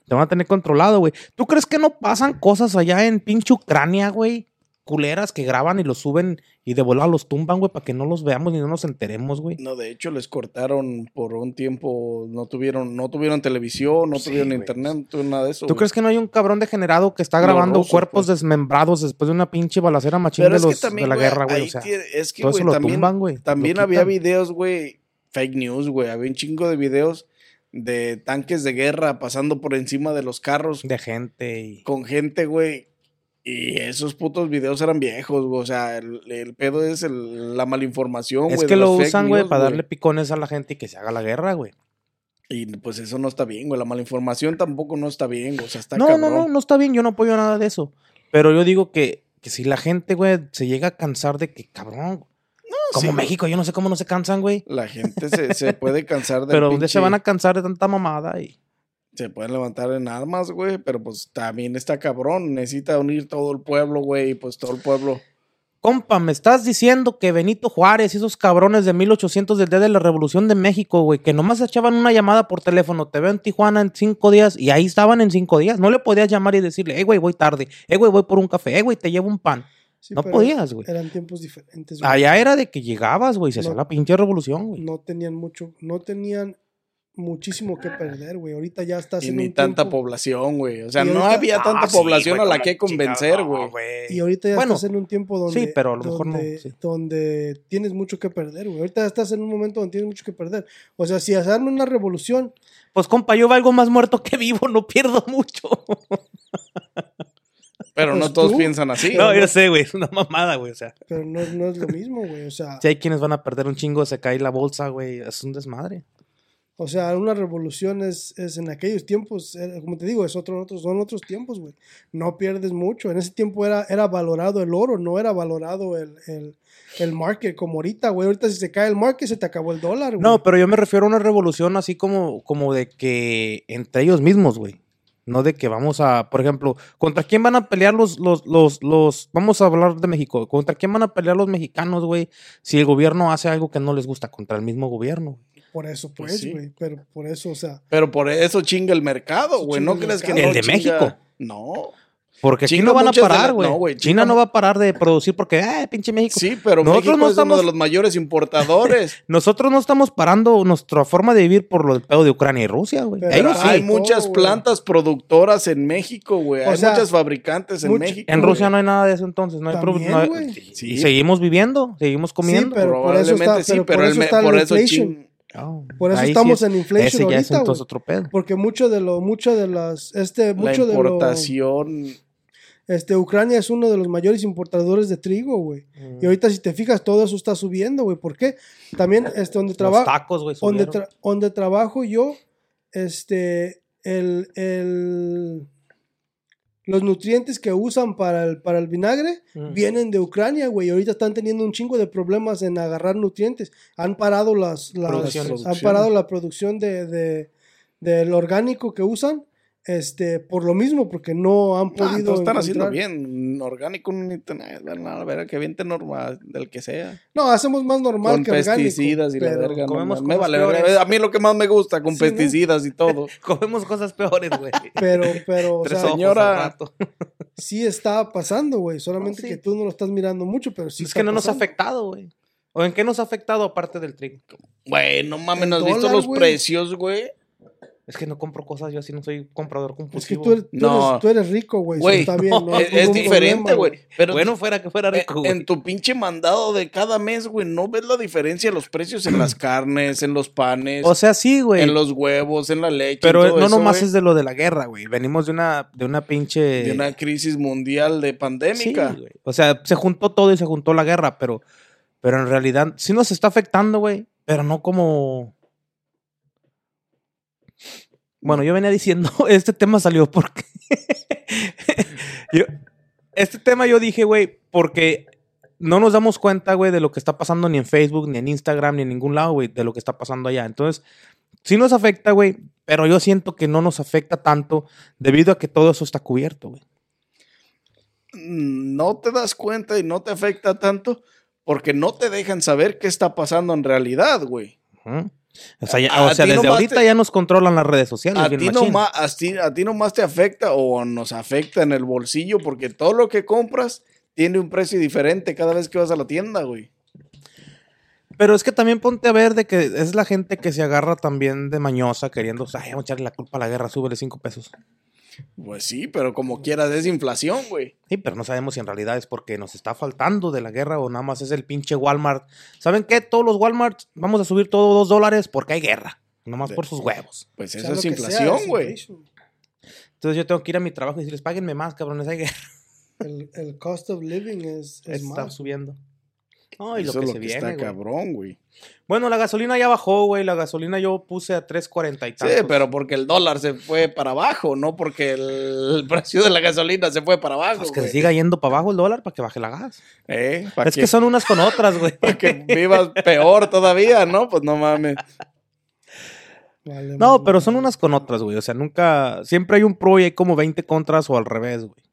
Te van a tener controlado, güey. ¿Tú crees que no pasan cosas allá en pinche Ucrania, güey? Culeras que graban y los suben y de volada los tumban, güey, para que no los veamos ni no nos enteremos, güey. No, de hecho, les cortaron por un tiempo, no tuvieron, no tuvieron televisión, no Sí, tuvieron güey. internet, no tuvieron nada de eso. ¿Tú güey. crees que no hay un cabrón degenerado que está grabando cuerpos pues. desmembrados después de una pinche balacera machín Pero de, es que los, también, de la güey, guerra, güey? O sea, tiene- es que, todo eso güey, lo también, tumban, güey. también había videos, güey, fake news, güey. Había un chingo de videos de tanques de guerra pasando por encima de los carros de gente y... con gente, güey. Y esos putos videos eran viejos, güey. O sea, el, el pedo es el- la malinformación, güey. Es que lo usan, güey, para darle picones a la gente y que se haga la guerra, güey. Y pues eso no está bien, güey. La malinformación tampoco no está bien, güey. O sea, está No, cabrón. no, no, no está bien, yo no apoyo nada de eso. Pero yo digo que, que si la gente, güey, se llega a cansar de que, cabrón, como sí. México, yo no sé cómo no se cansan, güey. La gente se, se puede cansar de. Pero ¿dónde se van a cansar de tanta mamada? Y... Se pueden levantar en armas, güey. Pero pues también está cabrón. Necesita unir todo el pueblo, güey. Y pues todo el pueblo. Compa, me estás diciendo que Benito Juárez y esos cabrones de 1800 del día de la Revolución de México, güey, que nomás echaban una llamada por teléfono, te veo en Tijuana en cinco días y ahí estaban en cinco días. No le podías llamar y decirle, eh, güey, voy tarde, eh, güey, voy por un café, eh, güey, te llevo un pan. Sí, No podías, güey. Eran tiempos diferentes. güey. Allá era de que llegabas, güey, se hacía No. la pinche revolución, güey. No tenían mucho, no tenían muchísimo que perder, güey. Ahorita ya estás Y en ni un tanta tiempo- población, güey. O sea, no había tanta Ah, sí, población a la que convencer, güey. no. Y ahorita ya Bueno, estás en un tiempo donde. sí, pero a lo mejor no, donde, sí. donde tienes mucho que perder, güey. Ahorita ya estás en un momento donde tienes mucho que perder. O sea, si hacerme una revolución, Pues compa, yo valgo más muerto que vivo, no pierdo mucho. Pero no Pues todos tú. piensan así. no, yo sé, güey, es una mamada, güey, o sea. pero no, no es lo mismo, güey. O sea, Si hay quienes van a perder un chingo, se cae la bolsa, güey, es un desmadre. O sea, una revolución es, es en aquellos tiempos, eh, como te digo, es otro, otros, son otros tiempos, güey. No pierdes mucho. En ese tiempo era, era valorado el oro, no era valorado el, el, el market como ahorita, güey. Ahorita si se cae el market, se te acabó el dólar, güey. No, pero yo me refiero a una revolución así como, como de que entre ellos mismos, güey. No de que vamos a, por ejemplo, ¿contra quién van a pelear los, los, los, los, vamos a hablar de México, ¿contra quién van a pelear los mexicanos, güey? Si el gobierno hace algo que no les gusta, contra el mismo gobierno. Por eso, Pues pues, sí. güey. Pero por eso, o sea, Pero por eso chinga el mercado, güey. ¿No el crees que no ¿El de chinga? México? No. Porque aquí Chinga no van a parar, güey. no, China no va a parar de producir porque, eh, pinche México. Sí, pero Nosotros México no es uno estamos- de los mayores importadores. Nosotros no estamos parando nuestra forma de vivir por lo del pedo de Ucrania y Rusia, güey. Hay sí. muchas plantas productoras en México, güey. Hay sea, muchas fabricantes en mucho- México. En güey. Rusia no hay nada de eso entonces, no hay no hay- seguimos viviendo, seguimos comiendo. pero por eso Probablemente está- sí, pero por el eso me- está por eso Oh, Por eso sí estamos es- en inflation ese ya es ahorita, entonces güey. otro pedo. porque mucho de lo, mucho de las, este, la mucho de lo, importación. este, Ucrania es uno de los mayores importadores de trigo, güey. Y ahorita si te fijas, todo eso está subiendo, güey. ¿Por qué? También, este, donde Los trabajo, tacos, güey. donde, tra- donde trabajo yo, este, el, el, los nutrientes que usan para el, para el vinagre Mm. vienen de Ucrania, güey. y Ahorita están teniendo un chingo de problemas en agarrar nutrientes. Han parado las, han parado la producción de, de- del orgánico que usan, este, por lo mismo, porque no han podido. están haciendo encontrar- bien. Orgánico, no necesitan nada. A ver, que viente normal, del que sea. No, hacemos más normal Con que orgánico. pesticidas y la verga. no comemos me vale peores. A mí lo que más me gusta, con Sí, ¿no? pesticidas y todo. Comemos cosas peores, güey. Pero, pero, o Tres sea, señora- sí está pasando, güey. Solamente No, sí. que tú no lo estás mirando mucho, pero sí es está que no nos ha pasando. afectado, güey. ¿O en qué nos ha afectado aparte del trigo? Güey, no mames, El ¿no has visto los güey. precios, güey? Es que no compro cosas, yo así no soy comprador Es que compulsivo. tú eres, tú No. eres, tú eres rico, güey. Güey, Está bien, no Es, es diferente, güey. Pero bueno, fuera que fuera en, rico, güey. en tu pinche mandado de cada mes, güey, ¿no ves la diferencia en los precios en las carnes, en los panes, O sea, sí, güey. en los huevos, en la leche? Pero en todo no eso, nomás es de lo de la guerra, güey. Venimos de una, de una pinche. de una crisis mundial de Sí, pandémica. güey. o sea, se juntó todo y se juntó la guerra, pero, pero en realidad sí nos está afectando, güey. Pero no como. Bueno, yo venía diciendo, este tema salió porque. Yo- este tema yo dije, güey, porque no nos damos cuenta, güey, de lo que está pasando ni en Facebook, ni en Instagram, ni en ningún lado, güey, de lo que está pasando allá. Entonces, sí nos afecta, güey, pero yo siento que no nos afecta tanto debido a que todo eso está cubierto, güey. no te das cuenta y no te afecta tanto porque no te dejan saber qué está pasando en realidad, güey. Ujú. O sea, ya- o sea, desde nomás ahorita te- ya nos controlan las redes sociales. A ti, nomás, a, ti, a ti nomás te afecta o nos afecta en el bolsillo porque todo lo que compras tiene un precio diferente cada vez que vas a la tienda, güey. Pero es que también ponte a ver de que es la gente que se agarra también de mañosa queriendo, ay, vamos a echarle la culpa a la guerra, súbele cinco pesos. Pues sí, pero como quieras es inflación, güey. Sí, pero no sabemos si en realidad es porque nos está faltando de la guerra o nada más es el pinche Walmart. ¿Saben qué? Todos los Walmart vamos a subir todo dos dólares porque hay guerra. Nomás De- por sus huevos. Pues O eso sea, es inflación, güey. Entonces yo tengo que ir a mi trabajo y decirles, páguenme más, cabrones, hay guerra. El, el cost of living es, es Está más. subiendo. No, y lo Eso que es se que viene, está güey. cabrón, güey. Bueno, la gasolina ya bajó, güey. La gasolina yo puse a 3.40 y Sí, tantos. pero porque el dólar se fue para abajo, no porque el, precio de la gasolina se fue para abajo. Pues que se siga yendo para abajo el dólar para que baje la gas. Eh, Es que son unas con otras, güey. para que vivas peor todavía, ¿no? Pues no mames. Vale, No, pero son unas con otras, güey. O sea, nunca. Siempre hay un pro y hay como 20 contras o al revés, güey.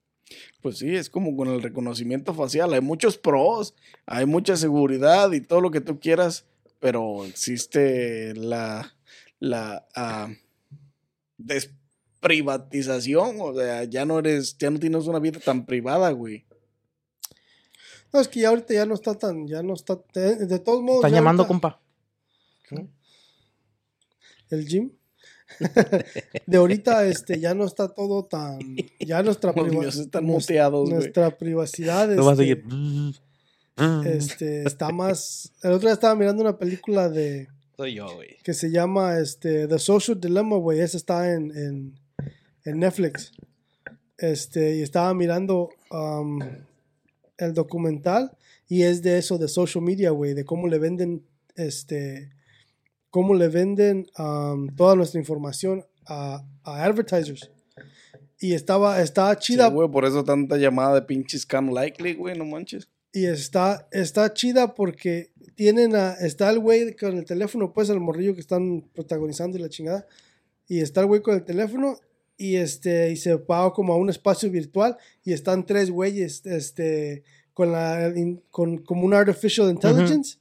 Pues sí, es como con el reconocimiento facial. Hay muchos pros, hay mucha seguridad y todo lo que tú quieras, pero existe la, la ah, desprivatización. O sea, ya no eres, ya no tienes una vida tan privada, güey. No, es que ya ahorita ya no está tan, ya no está, de, de todos modos. Están llamando, ahorita- compa. El gym. De ahorita, este, ya no está todo tan, ya nuestra Los priva- míos están muteados. Nuestra privacidad, a este, seguir. este, está más. El otro día estaba mirando una película de Soy yo, güey. que se llama este The Social Dilemma, güey. Esa está en, en, en Netflix. Este, y estaba mirando um, el documental y es de eso, de social media, güey, de cómo le venden, este, cómo le venden um, toda nuestra información a, a advertisers. Y estaba, estaba Sí, chida, güey, por eso tanta llamada de pinche scam likely, güey, no manches. Y está, está chida porque tienen a, está el güey con el teléfono, pues el morrillo que están protagonizando y la chingada. Y está el güey con el teléfono y este, y se va como a un espacio virtual y están tres güeyes, este, con la, con, como un artificial intelligence,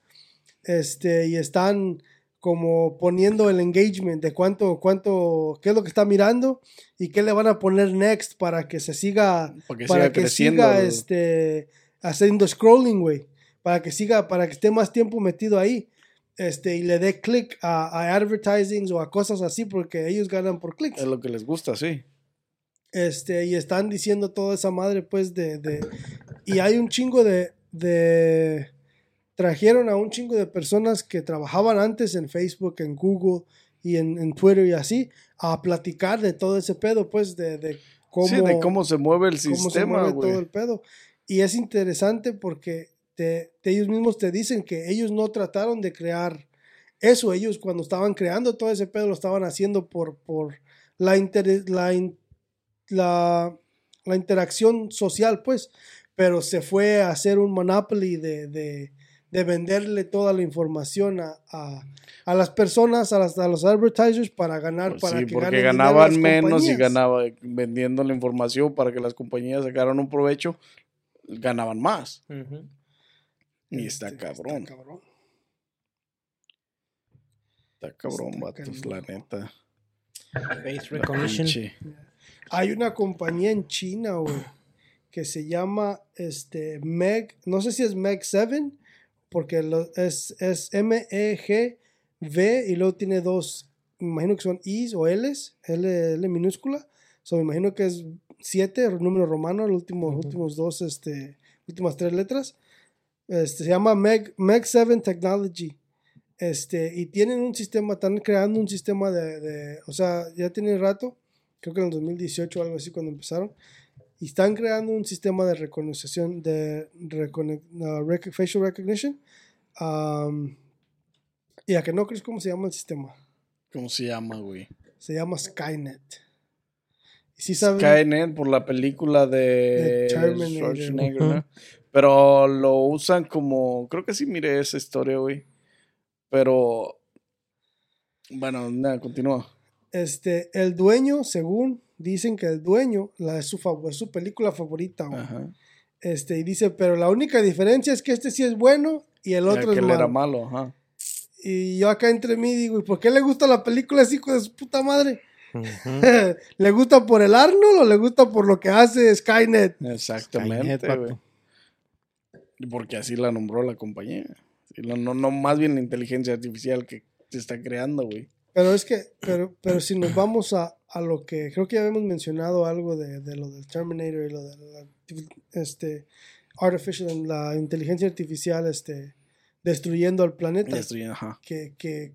este, y están como poniendo el engagement de cuánto, cuánto, qué es lo que está mirando y qué le van a poner next para que se siga Para que para siga que creciendo. siga este haciendo scrolling, güey. Para que siga, para que esté más tiempo metido ahí. Este, y le dé click a, a advertisings o a cosas así, porque ellos ganan por clics. Es lo que les gusta, sí. Este, y están diciendo toda esa madre, pues, de. de y hay un chingo de, de. Trajeron a un chingo de personas que trabajaban antes en Facebook, en Google y en, en Twitter y así, a platicar de todo ese pedo, pues, de, de cómo sí, de cómo se mueve el cómo se sistema, mueve güey. todo el pedo. Y es interesante porque te, te- ellos mismos te dicen que ellos no trataron de crear eso. Ellos cuando estaban creando todo ese pedo lo estaban haciendo por, por la, inter- la, in- la la interacción social, pues, pero se fue a hacer un monopoly de, de, de venderle toda la información a, a, a las personas, a, las, a los advertisers para ganar, Pues para sí, que porque ganaban menos y compañías. ganaba vendiendo la información para que las compañías sacaran un provecho, ganaban más. Y está Este, cabrón. Está cabrón. Está cabrón, Está vatos, la cabrón. neta. Face recognition. Hay una compañía en China, güey, que se llama este Meg, no sé si es Meg 7, porque lo- es, es M-E-G-V y luego tiene dos, me imagino que son I's o L's, L, L minúscula. So, me imagino que es 7, el número romano, los últimos, Ujú. últimos dos, este, últimas tres letras. Este, se llama Meg, Meg 7 Technology. Este, y tienen un sistema, están creando un sistema de, de- o sea, ya tiene rato, creo que en el 2018 o algo así cuando empezaron, y están creando un sistema de reconocimiento, de recone- uh, rec- facial recognition. um, y a que no crees cómo se llama el sistema. ¿Cómo se llama, güey? Se llama Skynet. Y sí saben, Skynet por la película de, De Terminator. Schwarzenegger. ¿no? Pero lo usan como. Creo que sí miré esa historia, güey. Pero. Bueno, nada, continúa. este, el dueño, según dicen que el dueño, la es su, favor, es su película favorita, güey. Ajá. Este, y dice, pero la única diferencia es que este sí es bueno y el otro es era malo. ajá. Y yo acá entre mí digo, ¿y por qué le gusta la película a ese hijo de su puta madre? ¿Le gusta por el Arnold o le gusta por lo que hace Skynet? Exactamente, Skynet. Porque así la nombró la compañía. La- no, no, más bien la inteligencia artificial que se está creando, güey. Pero es que, pero, pero si nos vamos a, a lo que, creo que ya habíamos mencionado algo de, de lo del Terminator y lo de la, este, artificial, la inteligencia artificial, este, destruyendo al planeta. Destruyen, ajá. Que, que,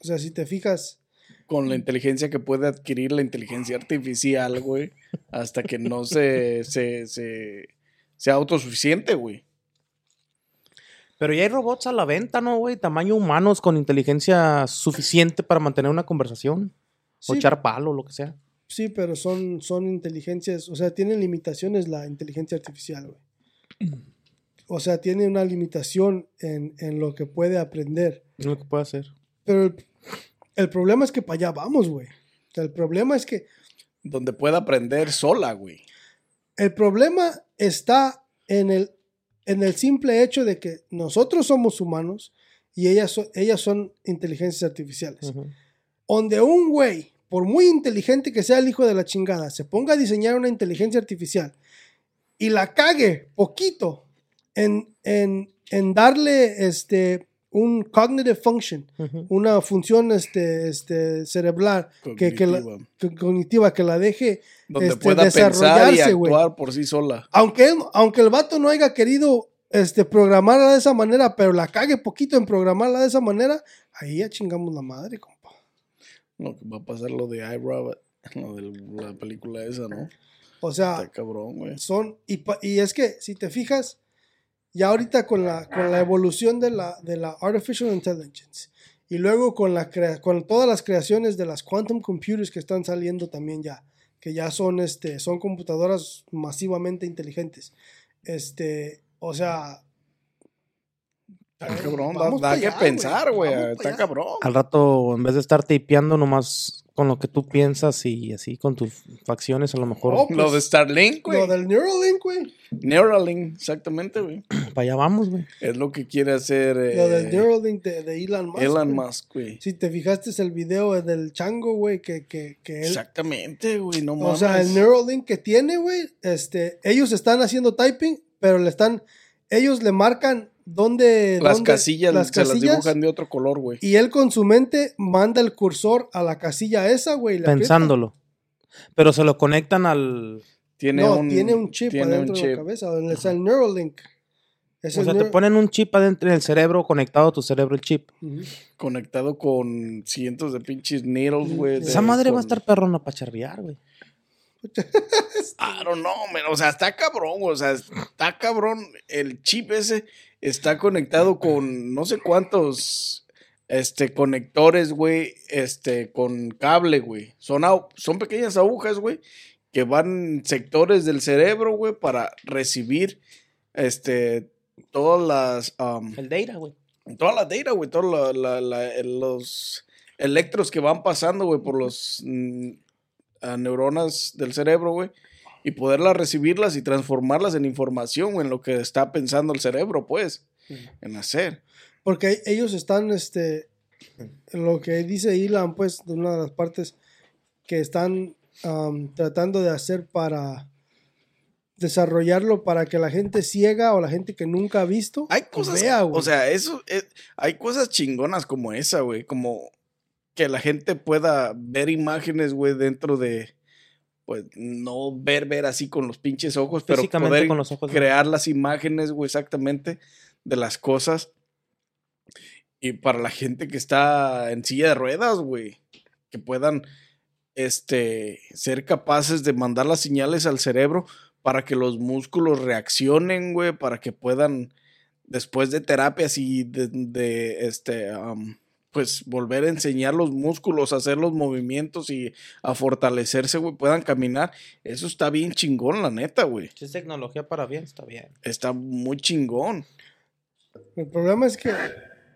o sea, si te fijas, Con la inteligencia que puede adquirir la inteligencia artificial, güey. Hasta que no se, se, se sea autosuficiente, güey. Pero ya hay robots a la venta, ¿no, güey? Tamaño humanos con inteligencia suficiente para mantener una conversación. O echar palo, lo que sea. sí, pero son, son inteligencias, o sea, tienen limitaciones la inteligencia artificial, güey. O sea, tiene una limitación en, en lo que puede aprender. Es lo que puede hacer. Pero el, el problema es que para allá vamos, güey. O sea, el problema es que Donde pueda aprender sola, güey. el problema está en el, en el simple hecho de que nosotros somos humanos y ellas, son- ellas son inteligencias artificiales. Ujú. Donde un güey, por muy inteligente que sea el hijo de la chingada, se ponga a diseñar una inteligencia artificial y la cague poquito en, en, en darle este, un cognitive function, una función este, este, cerebral que, que la- Cognitiva. que- cognitiva que la deje Donde este, pueda pensar y desarrollarse, güey. actuar por sí sola. aunque, él- aunque el vato no haya querido este, programarla de esa manera, pero la cague poquito en programarla de esa manera, ahí ya chingamos la madre, compa. Lo que va a pasar lo de iRobot, lo de la película esa, ¿no? O sea, Está cabrón, güey. son, y, pa- y es que si te fijas, ya ahorita con la, con la evolución de la, de la Artificial Intelligence y luego con, la crea- con todas las creaciones de las quantum computers que están saliendo también ya, que ya son, este, son computadoras masivamente inteligentes. Este, o sea... Está cabrón, da, da que pensar, güey. Está allá. cabrón. Al rato, en vez de estar tapeando nomás con lo que tú piensas y así con tus facciones, a lo mejor Oh, Lo de Starlink, güey. Lo del Neuralink, güey. Neuralink, exactamente, güey. para allá vamos, güey. Es lo que quiere hacer eh, Lo del Neuralink de, de Elon Musk. Elon. Musk, güey. Si te fijaste es el video del chango, güey, que, que, que él... Exactamente, güey. No O mames. sea, el Neuralink que tiene, güey, este, ellos están haciendo typing, pero le están, ellos le marcan dónde... Las dónde- casillas las se las casillas, dibujan de otro color, güey. Y él con su mente manda el cursor a la casilla esa, güey. aprieta. Pensándolo. Pero se lo conectan al. Tiene no, un, tiene un chip tiene adentro un de la chip. cabeza, donde está el Neuralink. Es O el sea, te ponen un chip adentro del cerebro conectado a tu cerebro, el chip. Conectado con cientos de pinches needles, güey. Esa madre va a estar perrona para charbear, güey. I don't know, man. O sea, está cabrón, güey. O sea, está cabrón. El chip ese está conectado con no sé cuántos este, conectores, güey. Este, con cable, güey. Son, son pequeñas agujas, güey. que van sectores del cerebro, güey, para recibir este todas las um, El data, güey. toda la data, güey, todos la- la- la- los electros que van pasando, güey, por los mm, neuronas del cerebro, güey, y poderlas recibirlas y transformarlas en información, güey, en lo que está pensando el cerebro, pues, en hacer. Porque ellos están, este, lo que dice Elon, pues, de una de las partes que están tratando de hacer para desarrollarlo para que la gente ciega o la gente que nunca ha visto Hay cosas, vea, güey. o sea, eso, es- hay cosas chingonas como esa, güey, como que la gente pueda ver imágenes, güey, dentro de, pues, no ver, ver así con los pinches ojos, pero poder con los ojos. crear las imágenes, güey, exactamente de las cosas. Y para la gente que está en silla de ruedas, güey, que puedan este, ser capaces de mandar las señales al cerebro para que los músculos reaccionen, güey, para que puedan, después de terapias y de, de, este, pues volver a enseñar los músculos, a hacer los movimientos y a fortalecerse, güey, puedan caminar. Eso está bien chingón, la neta, güey. Si es tecnología para bien, está bien. Está muy chingón. El problema es que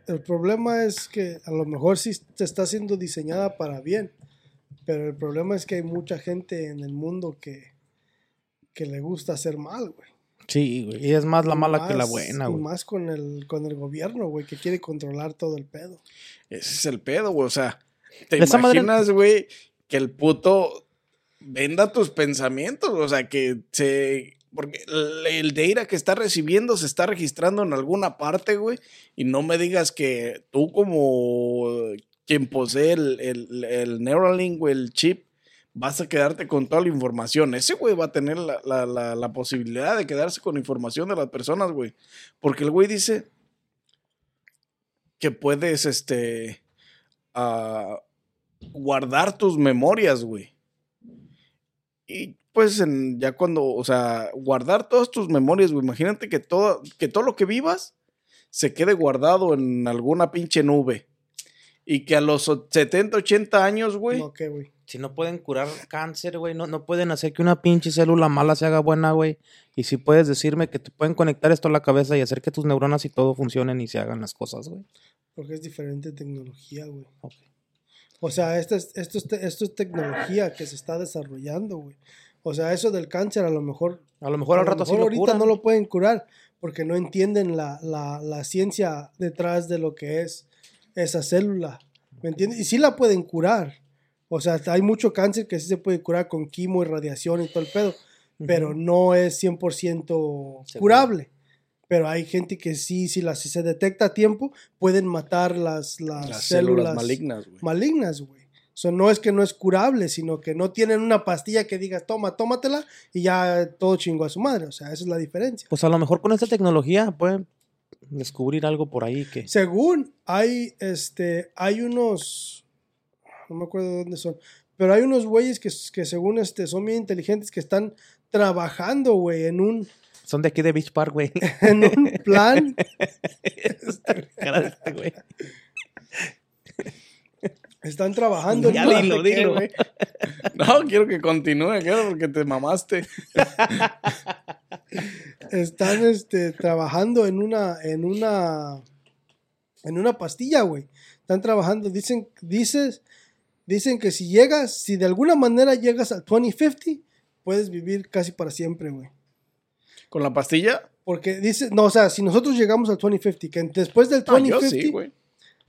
el problema es que a lo mejor sí te está siendo diseñada para bien, pero el problema es que hay mucha gente en el mundo que, que le gusta hacer mal, güey. Sí, güey. Y es más la Y mala que la buena, y güey. más con el, con el gobierno, güey, que quiere controlar todo el pedo. Ese es el pedo, güey. O sea, ¿te Esa imaginas, güey, que el puto venda tus pensamientos? O sea, que se... Porque el, el data que está recibiendo se está registrando en alguna parte, güey. Y no me digas que tú como quien posee el, el, el Neuralink, güey, el chip, vas a quedarte con toda la información. Ese güey va a tener la, la, posibilidad de quedarse con información de las personas, güey. Porque el güey dice que puedes, este, ah, guardar tus memorias, güey. Y pues en- ya cuando, o sea, guardar todas tus memorias, güey. Imagínate que todo, que todo lo que vivas se quede guardado en alguna pinche nube. Y que a los o- 70, 80 años, güey. No, ¿qué, güey? Si no pueden curar cáncer, güey, no, no pueden hacer que una pinche célula mala se haga buena, güey. Y si puedes decirme que te pueden conectar esto a la cabeza y hacer que tus neuronas y todo funcionen y se hagan las cosas, güey. Porque es diferente tecnología, güey. O sea, esta es, esto, es, esto es tecnología que se está desarrollando, güey. O sea, eso del cáncer a lo mejor... A lo mejor al rato sí mejor lo ahorita curan. no lo pueden curar porque no entienden la, la, la ciencia detrás de lo que es esa célula. ¿Me entiendes? Y sí la pueden curar. O sea, hay mucho cáncer que sí se puede curar con quimo y radiación y todo el pedo, pero no es 100% curable. Pero hay gente que sí, si, la, si se detecta a tiempo, pueden matar las, las, Las células, células malignas, güey. malignas, güey. So, no es que no es curable, sino que no tienen una pastilla que digas, toma, tómatela y ya todo chingo a su madre. O sea, esa es la diferencia. Pues a lo mejor con esta tecnología pueden descubrir algo por ahí que... Según hay, este, hay unos, no me acuerdo de dónde son, pero hay unos güeyes que, que según este, son bien inteligentes que están trabajando, güey, en un, Son de aquí de Beach Park, güey. en un plan, este güey. están trabajando en Ya un plan dilo, qué, dilo. güey. No, quiero que continúe, quiero porque te mamaste. están este, trabajando en una, en una, en una pastilla, güey. Están trabajando, dicen, dices, dicen que si llegas, si de alguna manera llegas al 2050, puedes vivir casi para siempre, güey. ¿Con la pastilla? Porque dice, no, o sea, si nosotros llegamos al 2050, que después del Ah, yo 2050, sí, güey.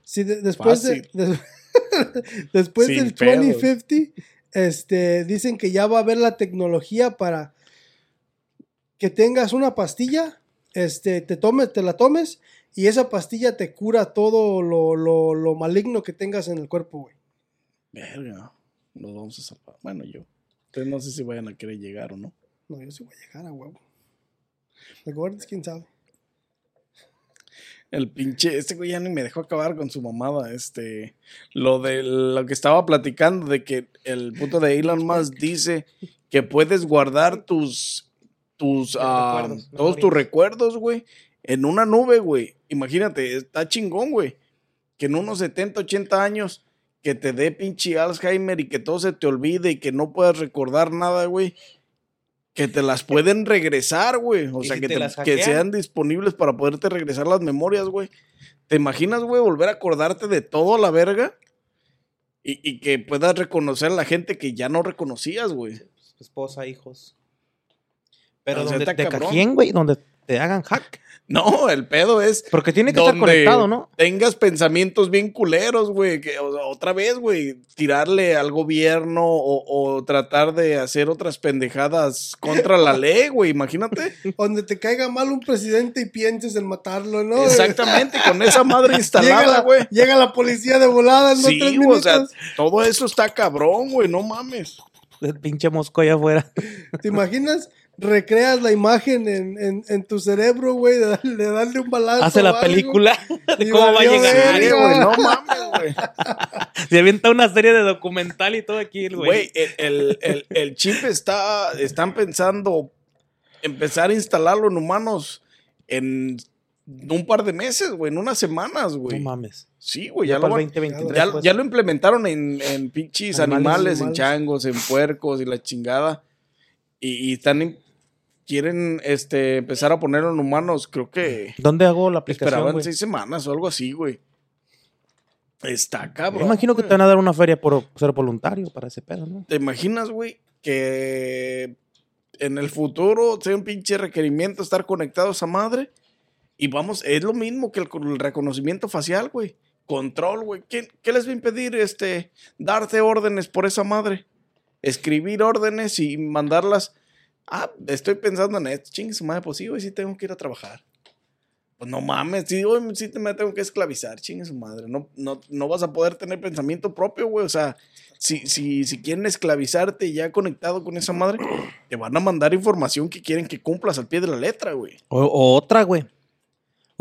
si de- después, de- después Sin del pedos. 2050, este, dicen que ya va a haber la tecnología para que tengas una pastilla, este, te tomes, te la tomes y esa pastilla te cura todo lo, lo, lo maligno que tengas en el cuerpo, güey. Verga, nos vamos a salvar. Bueno, yo. Ustedes no sé si vayan a querer llegar o no. No, yo sí voy a llegar a huevo. Gordons, quién sabe. El pinche, este güey ya ni me dejó acabar con su mamada. Este, lo de lo que estaba platicando de que el puto de Elon Musk dice que puedes guardar tus, tus, ah, recuerdos, todos tus recuerdos, güey, en una nube, güey. Imagínate, está chingón, güey. Que en unos 70, 80 años, que te dé pinche Alzheimer y que todo se te olvide y que no puedas recordar nada, güey. Que te las pueden regresar, güey. O ¿Y sea, si que, te que sean disponibles para poderte regresar las memorias, güey. ¿Te imaginas, güey, volver a acordarte de todo la verga? Y, y que puedas reconocer a la gente que ya no reconocías, güey. Esposa, hijos. Pero donde te cajeen, güey, donde te hagan hack. No, el pedo es Porque tiene que estar conectado, ¿no? Tengas pensamientos bien culeros, güey. Que o sea, otra vez, güey, tirarle al gobierno o, o tratar de hacer otras pendejadas contra la ley, güey. Imagínate. Donde te caiga mal un presidente y pienses en matarlo, ¿no? Exactamente, con esa madre instalada, la, güey. llega la policía de volada en dos, Sí, tres güey, o sea, todo eso está cabrón, güey, no mames. El pinche mosco allá afuera. ¿Te imaginas? Recreas la imagen en, en, en tu cerebro, güey, de darle, de darle un balazo. Hace la algo. película de cómo va a llegar. güey, no mames, güey. Se avienta una serie de documental y todo aquí, güey. Güey, el, el, el, el chip está, están pensando empezar a instalarlo en humanos en un par de meses, güey, en unas semanas, No güey. mames. Sí, güey, Ya, ya, lo para el van- 2023. ya, pues. ya lo implementaron en, en pinches Animales, animales, en changos, en puercos y la chingada. Y, quieren este empezar a ponerlo en humanos, creo que ¿Dónde hago la aplicación, esperaban seis semanas o algo así, güey. Está cabrón. Me imagino que te van a dar una feria por ser voluntario para ese pedo, ¿no? ¿Te imaginas, güey, que en el futuro sea un pinche requerimiento estar conectado a esa madre? Y vamos, es lo mismo que el reconocimiento facial, güey. Control, güey. ¿Qué, qué les va a impedir este, darte órdenes por esa madre? Escribir órdenes y mandarlas. Ah, estoy pensando en esto. Chingue su madre, pues sí, güey, sí tengo que ir a trabajar. Pues no mames, sí, güey, sí me tengo que esclavizar, chingue su madre. No, no, no vas a poder tener pensamiento propio, güey. O sea, si, si, si quieren esclavizarte ya conectado con esa madre, te van a mandar información que quieren que cumplas al pie de la letra, güey. O, o otra, güey.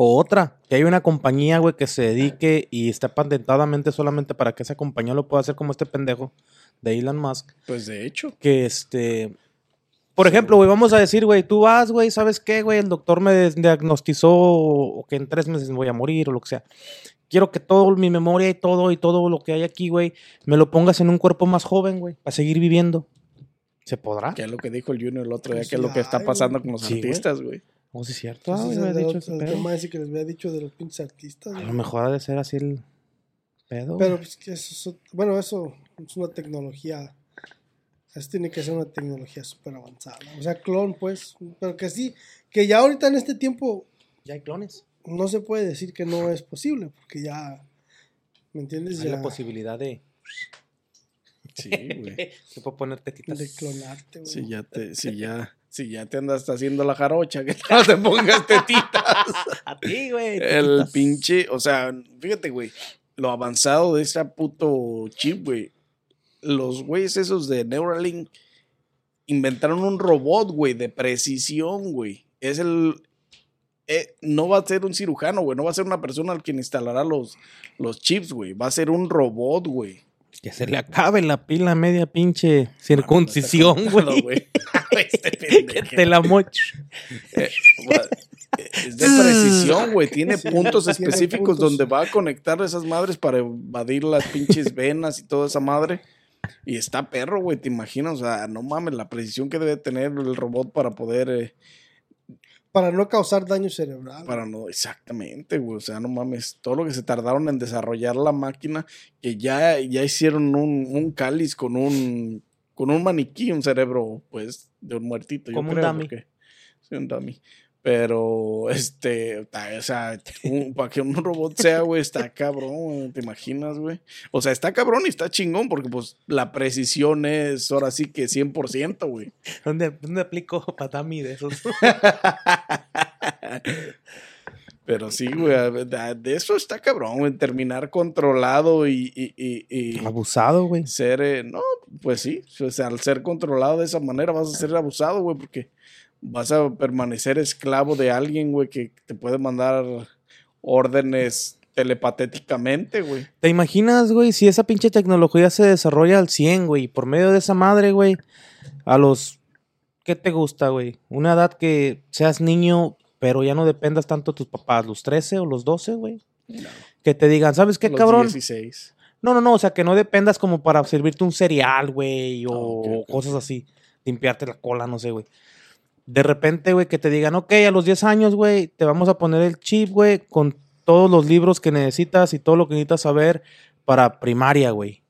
O otra, que hay una compañía, güey, que se dedique y está patentadamente solamente para que esa compañía lo pueda hacer como este pendejo de Elon Musk. Pues de hecho. Que este. Por ejemplo, güey, vamos a decir, güey, tú vas, güey, ¿sabes qué, güey? El doctor me diagnosticó que en tres meses me voy a morir o lo que sea. Quiero que todo mi memoria y todo y todo lo que hay aquí, güey, me lo pongas en un cuerpo más joven, güey, para seguir viviendo. ¿Se podrá? Que es lo que dijo el Junior el otro día, Pues que es lo que está hay, pasando con los Sí, güey. artistas, güey. No, sí es cierto. Ah, me había el, dicho otro- ese el pedo. tema ese que les había dicho de los pinches artistas. A lo mejor ha de ser así el pedo. Pero pues que eso, es- bueno, eso es una tecnología. Eso tiene que ser una tecnología súper avanzada. O sea, clon, pues. Pero que sí, que ya ahorita en este tiempo ya hay clones. no se puede decir que no es posible, porque ya. ¿Me entiendes? Hay Ya la posibilidad de, Sí, güey. se puede poner tetitas. de clonarte, güey. Si ya te, si ya, si ya te andas haciendo la jarocha, que no te pongas tetitas. A ti, güey. El pinche, o sea, fíjate, güey, lo avanzado de ese puto chip, güey. Los güeyes esos de Neuralink inventaron un robot, güey, de precisión, güey. Es el... eh, no va a ser un cirujano, güey. No va a ser una persona al quien instalará los, los chips, güey. Va a ser un robot, güey. Que se le acabe la pila a media pinche circuncisión, Claro, güey. Este pendejo. te la moch. Eh, Es de precisión, güey. Tiene Sí, puntos tiene específicos puntos. donde va a conectar esas madres para evadir las pinches venas y toda esa madre. Y está perro, güey, te imaginas. O sea, no mames, la precisión que debe tener el robot para poder. eh, Para no causar daño cerebral. para no. Exactamente, güey. O sea, no mames. Todo lo que se tardaron en desarrollar la máquina, que ya, ya hicieron un, un cáliz con un. Con un maniquí, un cerebro, pues, de un muertito. yo Como un creo, dummy. porque- Sí, un dummy. Pero, este, o sea, un- para que un robot sea, güey, está cabrón, ¿te imaginas, güey? O sea, está cabrón y está chingón porque, pues, la precisión es ahora sí que 100%, güey. ¿Dónde, ¿Dónde aplico patami de esos? Pero sí, güey, de eso está cabrón, güey, terminar controlado y, y, y- y Abusado, güey. ser, eh, no, pues sí, o sea, al ser controlado de esa manera vas a ser abusado, güey, porque vas a permanecer esclavo de alguien, güey, que te puede mandar órdenes telepatéticamente, güey. ¿Te imaginas, güey, si esa pinche tecnología se desarrolla al 100, güey, por medio de esa madre, güey, a los... ¿Qué te gusta, güey? Una edad que seas niño, pero ya no dependas tanto de tus papás, los 13 o los 12, güey. Que te digan, ¿sabes qué, Los cabrón? 16. No, no, no, o sea, que no dependas como para servirte un cereal, güey, o cosas así. Limpiarte la cola, no sé, güey. De repente, güey, que te digan, ok, a los 10 años, güey, te vamos a poner el chip, güey, con todos los libros que necesitas y todo lo que necesitas saber para primaria, güey.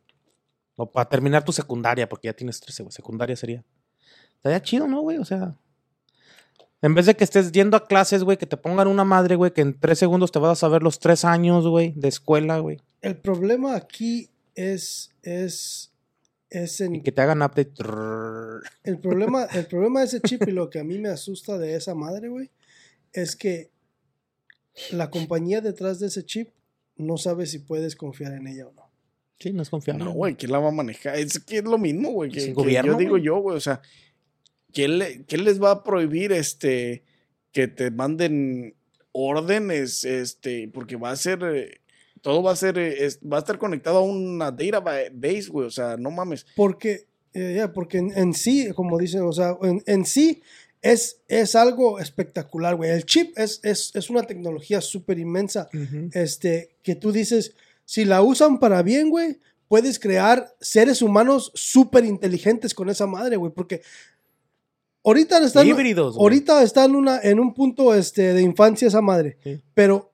O para terminar tu secundaria, porque ya tienes 13, güey. Secundaria sería. Estaría chido, ¿no, güey? O sea. En vez de que estés yendo a clases, güey, que te pongan una madre, güey, que en tres segundos te vas a saber los tres años, güey, de escuela, güey. El problema aquí es, es, es en Y que te hagan update. El problema, el problema de ese chip y lo que a mí me asusta de esa madre, güey, es que la compañía detrás de ese chip no sabe si puedes confiar en ella o no. Sí, no es confiable. No, güey, ¿quién la va a manejar? Es que es lo mismo, güey. Que, gobierno, yo digo yo, güey. O sea, ¿quién, le- quién les va a prohibir este que te manden órdenes? Este, porque va a ser. eh, todo va a ser. eh, es- va a estar conectado a una database, güey. O sea, no mames. Porque, eh, ya, porque en, en sí, como dicen, o sea, en, en sí es, es algo espectacular, güey. El chip es, es, es una tecnología súper inmensa. Este, que tú dices, si la usan para bien, güey, puedes crear seres humanos súper inteligentes con esa madre, güey, porque ahorita está, en, Híbridos, güey. ahorita está en, una, en un punto este, de infancia esa madre, Sí. pero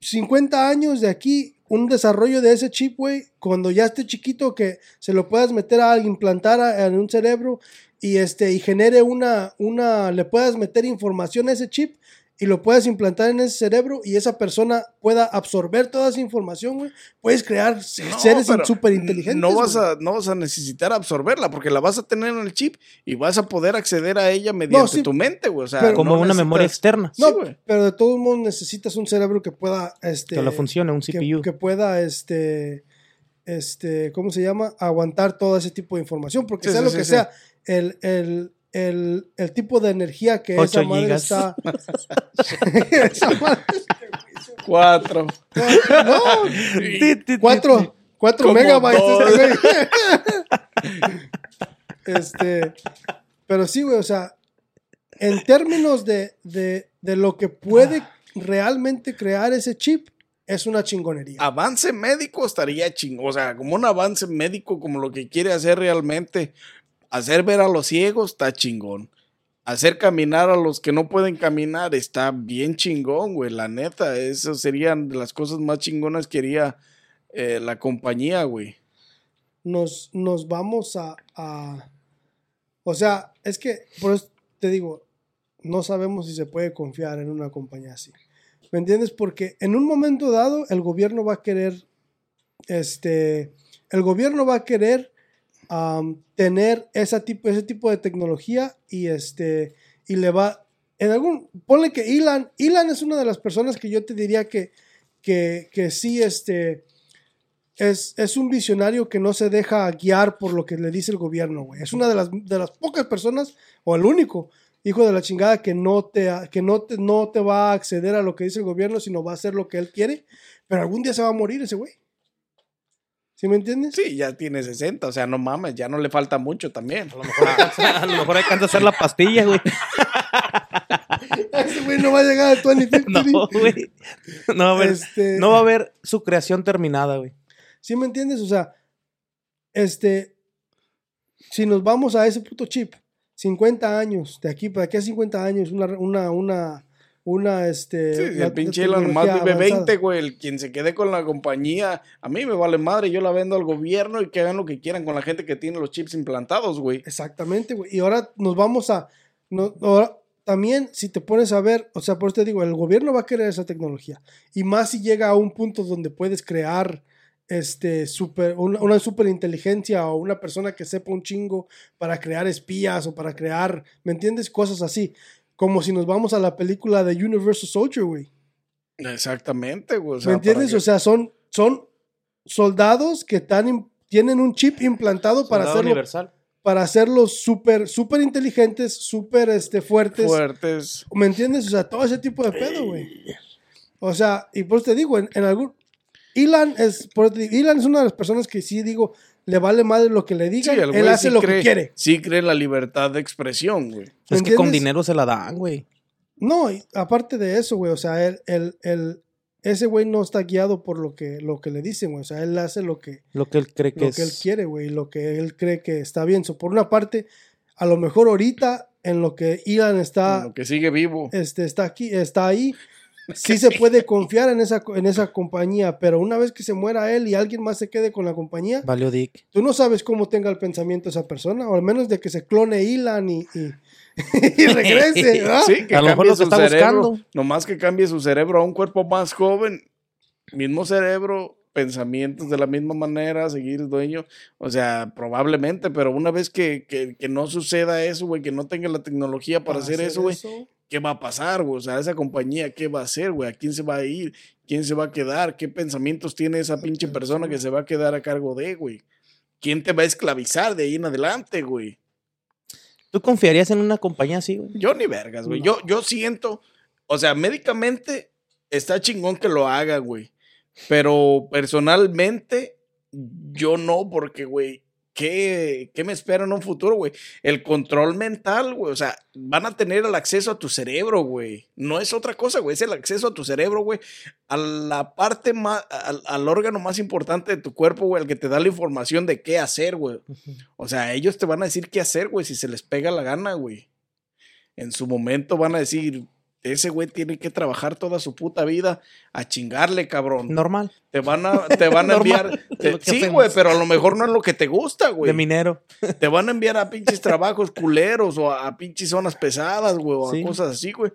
50 años de aquí, un desarrollo de ese chip, güey, cuando ya esté chiquito, que se lo puedas meter a implantar a- en un cerebro y, este, y genere una, una, le puedas meter información a ese chip y lo puedas implantar en ese cerebro y esa persona pueda absorber toda esa información, güey, puedes crear No, seres súper inteligentes. No vas, güey. a, no vas a necesitar absorberla porque la vas a tener en el chip y vas a poder acceder a ella mediante sí, tu mente, güey. O sea, pero- Como no una memoria externa. Sí, No, güey. pero de todos modos necesitas un cerebro que pueda, este, Que lo funcione, un CPU. que pueda, este, este, ¿cómo se llama? Aguantar todo ese tipo de información, porque Sí, sea sí, lo sí, que sí. sea, el, el, el, el tipo de energía que esa madre gigas. está... esa madre- Cuatro. no, Ti, ti, ti, cuatro, cuatro Como megabytes. dos. este güey. este, pero sí, güey, o sea, en términos de, de, de lo que puede realmente crear ese chip, es una chingonería. Avance médico estaría chingón. O sea, como un avance médico, como lo que quiere hacer realmente. Hacer ver a los ciegos está chingón. Hacer caminar a los que no pueden caminar está bien chingón, güey. La neta, eso serían las cosas más chingonas que haría eh, la compañía, güey. nos, nos vamos a, a- O sea, es que, por eso te digo, no sabemos si se puede confiar en una compañía así. ¿Me entiendes? Porque en un momento dado el gobierno va a querer, este, el gobierno va a querer am, tener ese tipo, ese tipo de tecnología y este, y le va, en algún, ponle que Elon, Elon es una de las personas que yo te diría que, que, que sí, este, es, es un visionario que no se deja guiar por lo que le dice el gobierno, güey. Es una de las, de las pocas personas, o el único hijo de la chingada que no te, que no te, no te va a acceder a lo que dice el gobierno, sino va a hacer lo que él quiere. Pero algún día se va a morir ese güey. ¿Sí me entiendes? Sí, ya tiene 60, o sea, no mames, ya no le falta mucho también. A lo mejor alcanza, a lo mejor alcanza a hacer la pastilla, güey. Ese güey no va a llegar al 2050. No, güey. No va a haber, Este- no va a haber su creación terminada, güey. ¿Sí me entiendes? O sea, este, si nos vamos a ese puto chip, 50 años, de aquí para aquí a 50 años, una, una, una, una, este... Sí, el pinche Elon tecnología vive avanzada. 20, güey. El quien se quede con la compañía, a mí me vale madre, yo la vendo al gobierno y que hagan lo que quieran con la gente que tiene los chips implantados, güey. Exactamente, güey. Y ahora nos vamos a... no- ahora, también, si te pones a ver, o sea, por eso te digo, el gobierno va a querer esa tecnología. Y más si llega a un punto donde puedes crear este, super, una, una superinteligencia o una persona que sepa un chingo para crear espías o para crear, ¿me entiendes? Cosas así. Como si nos vamos a la película de Universal Soldier, güey. Exactamente, güey. o sea, ¿Me entiendes? O sea, son, son soldados que están tienen un chip implantado para hacerlo universal. para hacerlos súper, súper inteligentes, súper este, fuertes. fuertes. ¿Me entiendes? O sea, todo ese tipo de pedo, güey. O sea, y por eso te digo, en, en algún... Elon es, por Elon es una de las personas que sí digo, le vale madre lo que le Sí, digan, el él güey hace sí lo cree, que quiere. Sí cree en la libertad de expresión, güey. Es que con dinero se la dan, güey. No, y aparte de eso, güey, o sea, él, él, él, ese güey no está guiado por lo que, lo que le dicen, güey. O sea, él hace lo que, Lo que él cree que lo es. que él quiere, güey, lo que él cree que está bien. So, por una parte, a lo mejor ahorita en lo que Elon está, Lo que sigue vivo. este, está aquí, está ahí, sí se puede confiar en esa, en esa compañía, pero una vez que se muera él y alguien más se quede con la compañía, Valió Dick. tú no sabes cómo tenga el pensamiento esa persona, o al menos de que se clone Elon y, y, y regrese, ¿verdad? Sí, que A lo mejor cambie lo que está cerebro. buscando. Nomás que cambie su cerebro a un cuerpo más joven. Mismo cerebro, pensamientos de la misma manera, seguir dueño. O sea, probablemente, pero una vez que, que, que no suceda eso, güey, que no tenga la tecnología para, hacer, eso, güey, ¿qué va a pasar, güey? O sea, esa compañía, ¿qué va a hacer, güey? ¿A quién se va a ir? ¿Quién se va a quedar? ¿Qué pensamientos tiene esa pinche persona que se va a quedar a cargo de, güey? ¿Quién te va a esclavizar de ahí en adelante, güey? ¿Tú confiarías en una compañía así, güey? Yo ni vergas, güey. No. Yo, yo siento, o sea, médicamente está chingón que lo haga, güey. Pero personalmente, yo no, porque, güey, ¿qué, ¿qué me espera en un futuro, güey? El control mental, güey. O sea, van a tener el acceso a tu cerebro, güey. No es otra cosa, güey. Es el acceso a tu cerebro, güey. A la parte más, al, al órgano más importante de tu cuerpo, güey. El que te da la información de qué hacer, güey. O sea, ellos te van a decir qué hacer, güey, si se les pega la gana, güey. En su momento van a decir, ese güey tiene que trabajar toda su puta vida a chingarle, cabrón. Normal. Te van a, te van a enviar. te- sí, güey, pero a lo mejor no es lo que te gusta, güey. De minero. Te van a enviar a pinches trabajos culeros o a, a pinches zonas pesadas, güey, o Sí. a cosas así, güey.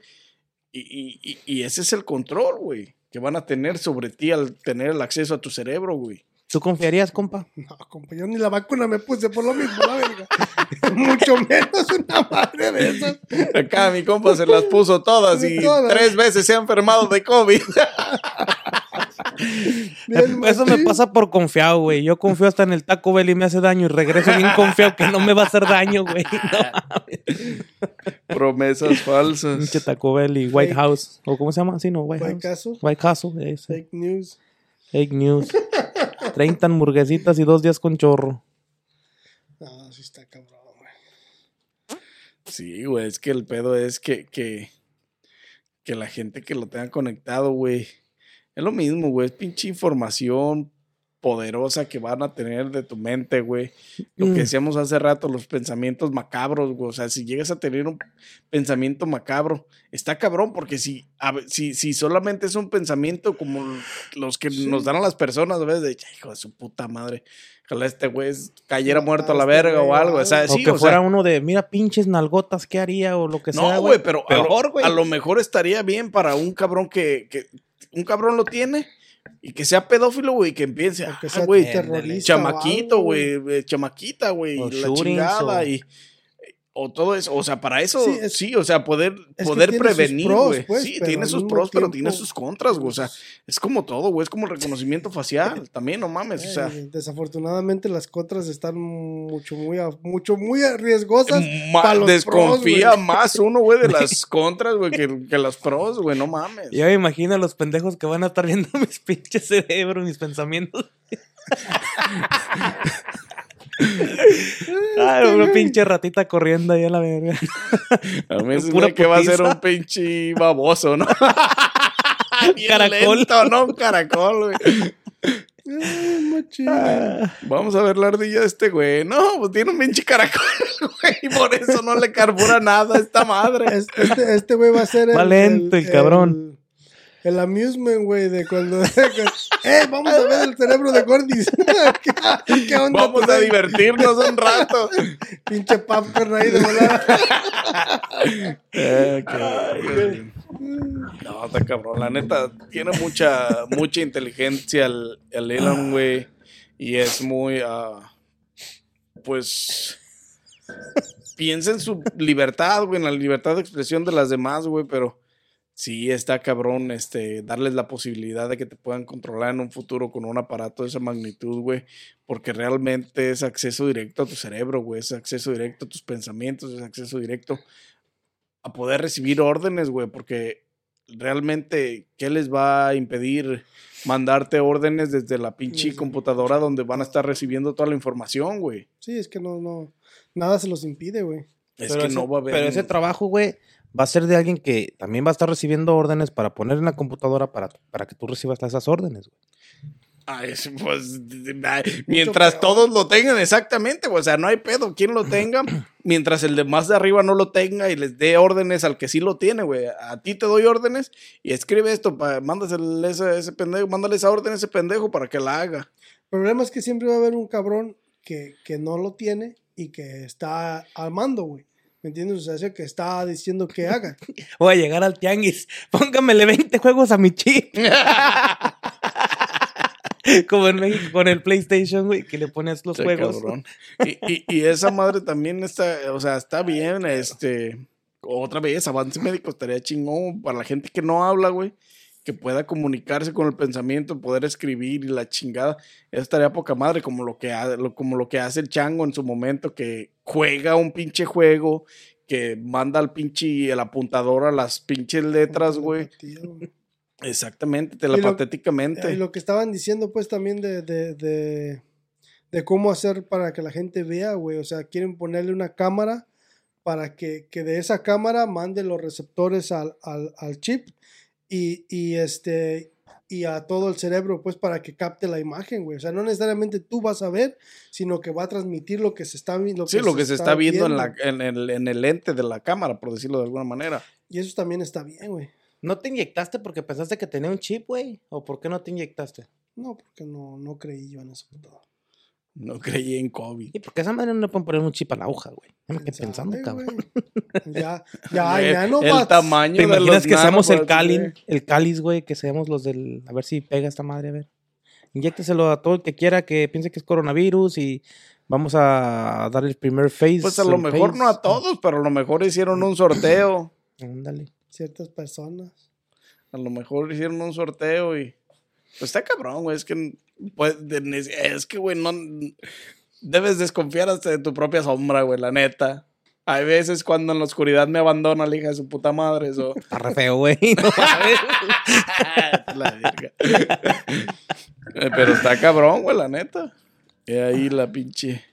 Y- y- y ese es el control, güey, que van a tener sobre ti al tener el acceso a tu cerebro, güey. ¿Tú confiarías, compa? No, compa, yo ni la vacuna me puse por lo mismo, la verga. Mucho menos una madre de esas. Acá mi compa se las puso todas y Todas. tres veces se ha enfermado de COVID. Bien Eso me pasa por confiado, güey. Yo confío hasta en el Taco Bell y me hace daño y regreso bien confiado que no me va a hacer daño, güey. No, Promesas falsas. pinche Taco Bell y White Fake. House. ¿O cómo se llama? Sí, no, White White House. Castle. White Castle. Fake news. Fake news. 30 hamburguesitas y dos días con chorro. No, sí está cabrón, güey. Sí, güey, es que el pedo es que, que, que la gente que lo tenga conectado, güey, es lo mismo, güey, es pinche información poderosa que van a tener de tu mente, güey. Lo Mm. que decíamos hace rato, los pensamientos macabros, güey. O sea, si llegas a tener un pensamiento macabro, está cabrón, porque si, a si, si solamente es un pensamiento como los que nos dan a las personas, a veces de, "Ay, hijo de su puta madre, ojalá este güey cayera muerto a la este verga o algo. O sea, o sí, que o sea, fuera uno de, mira, pinches nalgotas, ¿qué haría? O lo que sea. no, güey, pero a lo- güey. a lo mejor estaría bien para un cabrón que, que un cabrón lo tiene y que sea pedófilo, güey, que empiece, que ah, sea güey, terrorista chamaquito, güey, eh, chamaquita, güey, la chingada y o todo eso, o sea, para eso Sí, o sea, poder poder prevenir, pros, güey. pues, sí, tiene sus mismo pros, pero tiene sus contras, güey, o sea, es como todo, güey, es como el reconocimiento facial, también no mames, o sea, Eh, desafortunadamente las contras están mucho muy a- mucho muy riesgosas ma- pa' los desconfía pros, más uno, güey, de las contras, güey, que, que las pros, güey, no mames. Yo me imagino a los pendejos que van a estar viendo mis pinches cerebros, mis pensamientos. Ay, una pinche ratita corriendo ahí a la verga. A mí se Pura que va a ser un pinche baboso, ¿no? Bien Caracol. lento, ¿no? Un caracol, güey. Ay, machín. Vamos a ver la ardilla de este güey. No, pues tiene un pinche caracol, güey. Y por eso no le carbura nada a esta madre. Es- Este este güey va a ser el, Va lento el cabrón. El, amusement, güey, de cuando. ¡Eh! Vamos a ver el cerebro de Gordis. ¿Qué, qué onda? Vamos tu a divertirnos un rato. Pinche popcorn ahí de volada. Eh, qué- No, está cabrón. La neta, tiene mucha, mucha inteligencia el, el Elon, güey. Y es muy, ah, pues, piensa en su libertad, güey, en la libertad de expresión de las demás, güey, pero sí está cabrón, este, darles la posibilidad de que te puedan controlar en un futuro con un aparato de esa magnitud, güey, porque realmente es acceso directo a tu cerebro, güey, es acceso directo a tus pensamientos, es acceso directo a poder recibir órdenes, güey, porque realmente, ¿qué les va a impedir mandarte órdenes desde la pinche Sí. computadora donde van a estar recibiendo toda la información, güey? Sí, es que no, no. Nada se los impide, güey. Es Pero que ese- no va a haber. Pero ese trabajo, güey, va a ser de alguien que también va a estar recibiendo órdenes para poner en la computadora para, para que tú recibas esas órdenes. güey. Ay, pues, mientras todos lo tengan, exactamente, güey, o sea, no hay pedo, quien lo tenga, mientras el de más de arriba no lo tenga y les dé órdenes al que sí lo tiene, güey, a ti te doy órdenes y escribe esto, pa, mándasele ese, ese pendejo, mándale esa orden a ese pendejo para que la haga. El problema es que siempre va a haber un cabrón que, que no lo tiene y que está al mando, güey. ¿Me entiendes? O sea, ese que está diciendo que haga. Voy a llegar al tianguis. Póngamele 20 juegos a mi chip. Como en México con el PlayStation, güey, que le pones los juegos. cabrón. Y, y, y esa madre también está, o sea, está bien, este, otra vez, avance médico estaría chingón para la gente que no habla, güey, que pueda comunicarse con el pensamiento, poder escribir y la chingada. Eso estaría poca madre, como lo que, ha- lo- como lo que hace el chango en su momento, que juega un pinche juego, que manda al pinche, el apuntador a las pinches letras, güey. Exactamente, lo- telepatéticamente. Y lo que estaban diciendo, pues, también de, de, de, de cómo hacer para que la gente vea, güey. O sea, quieren ponerle una cámara para que, que de esa cámara mande los receptores al, al, al chip y, y, este y a todo el cerebro, pues, para que capte la imagen, güey. O sea, no necesariamente tú vas a ver, sino que va a transmitir lo que se está viendo. Sí, lo que se está viendo en, la, en, el, en el lente de la cámara, por decirlo de alguna manera. Y eso también está bien, güey. ¿No te inyectaste porque pensaste que tenía un chip, güey? ¿O por qué no te inyectaste? No, porque no, no creí yo en eso. todo. No creí en COVID. Y porque esa manera no le pueden poner un chip a la aguja, güey. Ya me quedé ¿Quién pensando, cabrón. Ya, ya, el, ya no el tamaño ¿Te de imaginas los que seamos el cáliz, güey. el cáliz, güey? Que seamos los del... A ver si pega esta madre, a ver. Inyécteselo a todo el que quiera que piense que es coronavirus y vamos a dar el primer phase. Pues a lo mejor no a todos, pero a lo mejor hicieron un sorteo. Ándale. ciertas personas. A lo mejor hicieron un sorteo y. Pues está cabrón, güey. Es que. Pues, es que, güey, no. Debes desconfiar hasta de tu propia sombra, güey, la neta. Hay veces cuando en la oscuridad me abandona la hija de su puta madre, eso. Está re feo, güey. No la verga. Eh, Pero está cabrón, güey, la neta. Y ahí la pinche.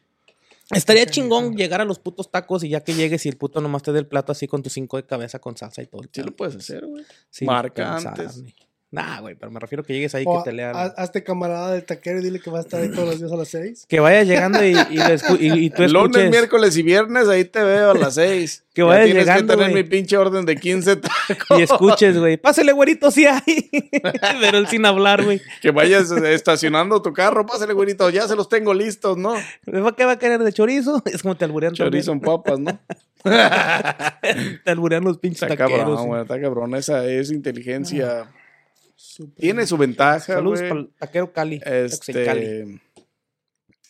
Estaría chingón llegar a los putos tacos y ya que llegues y el puto nomás te dé el plato así con tu cinco de cabeza con salsa y todo. el Sí lo puedes hacer, güey. Sí, marca antes. Nah, güey, pero me refiero que llegues ahí O que te lean. ha- hazte camarada del taquero y dile que va a estar ahí todos los días a las seis. Que vaya llegando y, y, y- y tú Lunes, escuches. miércoles y viernes, ahí te veo a las seis. Que Ya vaya tienes llegando, que tener mi pinche orden de 15 tacos. Y escuches, güey. Pásale, güerito, sí hay. Pero él sin hablar, güey. Que vayas estacionando tu carro, pásale, güerito, ya se los tengo listos, ¿no? ¿Qué va a querer de chorizo? Es como te alburean Chorizo en papas, ¿no? también. Te alburean los pinches Está taqueros. cabrón, güey, está cabrón. Esa es inteligencia. Tiene su ventaja, Saludos güey. para el taquero Cali. En Cali. Este,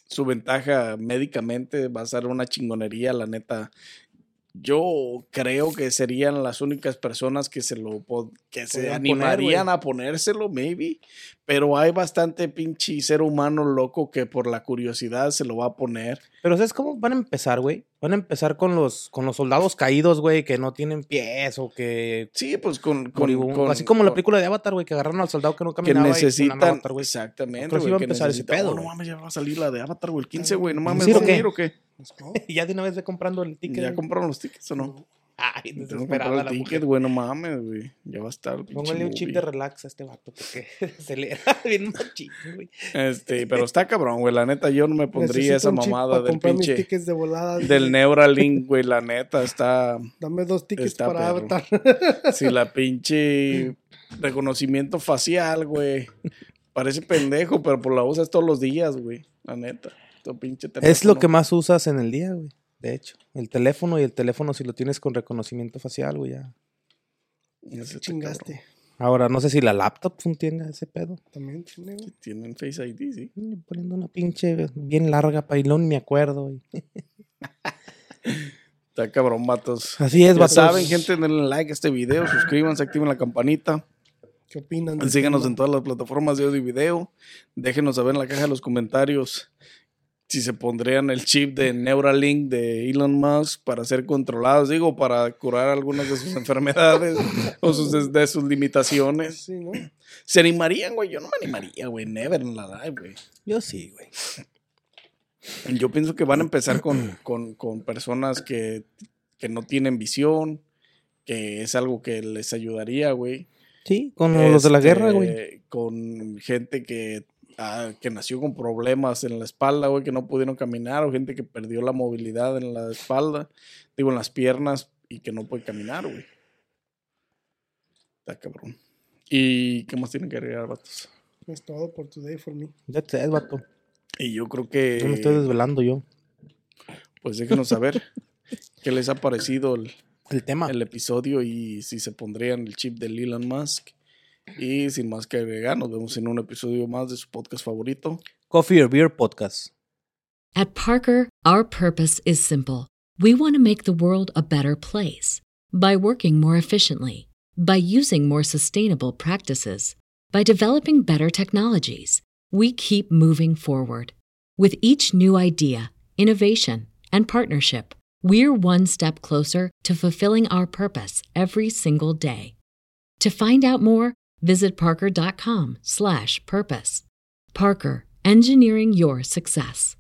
su ventaja médicamente va a ser una chingonería, la neta. Yo creo que serían las únicas personas que se lo que se Podrían animarían a ponérselo, maybe. Pero hay bastante pinche ser humano loco que por la curiosidad se lo va a poner. Pero ¿sabes cómo van a empezar, güey? Van a empezar con los, con los soldados caídos, güey, que no tienen pies o que... Sí, pues con, con, así como la película de Avatar, güey, que agarraron al soldado que no que caminaba y a necesitan Avatar, güey. exactamente que güey, iba a que empezar ese pedo, oh, no mames ya va a salir la de Avatar güey el 15 güey no mames ¿Sí, ¿va o a salir o qué. Y ya de una vez ve comprando el ticket. ya compraron los tickets o no Ay, desesperada el la ticket mujer. güey no mames güey ya va a estar Póngale un chip de relax a este vato porque se le bien machín, güey. este pero está cabrón güey la neta yo no me pondría Necesito esa mamada del mis pinche tickets de volada. del Neuralink güey la neta está Dame dos tickets Está para. Avatar. si la pinche reconocimiento facial güey parece pendejo pero por la usas todos los días güey la neta tu pinche Es lo que más usas en el día, güey. De hecho, el teléfono y el teléfono si lo tienes con reconocimiento facial, güey, ya. Ya está chingaste. cabrón. Ahora, no sé si la laptop tiene ese pedo. También tiene, güey. Tienen Face ID, sí. Poniendo una pinche bien larga pailón, me acuerdo. güey. Está cabrón, vatos. Así es, Ya vatos. saben, gente, denle like a este video, suscríbanse, activen la campanita. ¿Qué opinan? Síganos tema? en todas las plataformas de audio y video. Déjenos saber en la caja de los comentarios si se pondrían el chip de Neuralink de Elon Musk para ser controlados, digo, para curar algunas de sus enfermedades o sus, de, sus limitaciones. Sí, ¿no? ¿Se animarían, güey? Yo no me animaría, güey. Never en la live, güey. Yo sí, güey. Yo pienso que van a empezar con, con, con personas que, que no tienen visión, que es algo que les ayudaría, güey. Sí, con los de la guerra, güey. Este, Con gente que, ah, que nació con problemas en la espalda, güey, que no pudieron caminar, o gente que perdió la movilidad en la espalda, digo, en las piernas, y que no puede caminar, güey. Está cabrón. ¿Y qué más tienen que agregar, vatos? Es todo por today for me. That's it, vato. Y yo creo que, No me estoy desvelando yo. pues déjenos saber qué les ha parecido el, El tema. el episodio y si se pondrían el chip de Elon Musk. Y sin más que agregar, nos vemos en un episodio más de su podcast favorito. Coffee or Beer Podcast. At Parker, our purpose is simple. We want to make the world a better place by working more efficiently, by using more sustainable practices, by developing better technologies. We keep moving forward. With each new idea, innovation, and partnership, we're one step closer to fulfilling our purpose every single day. To find out more, visit parker.com/purpose. Parker, engineering your success.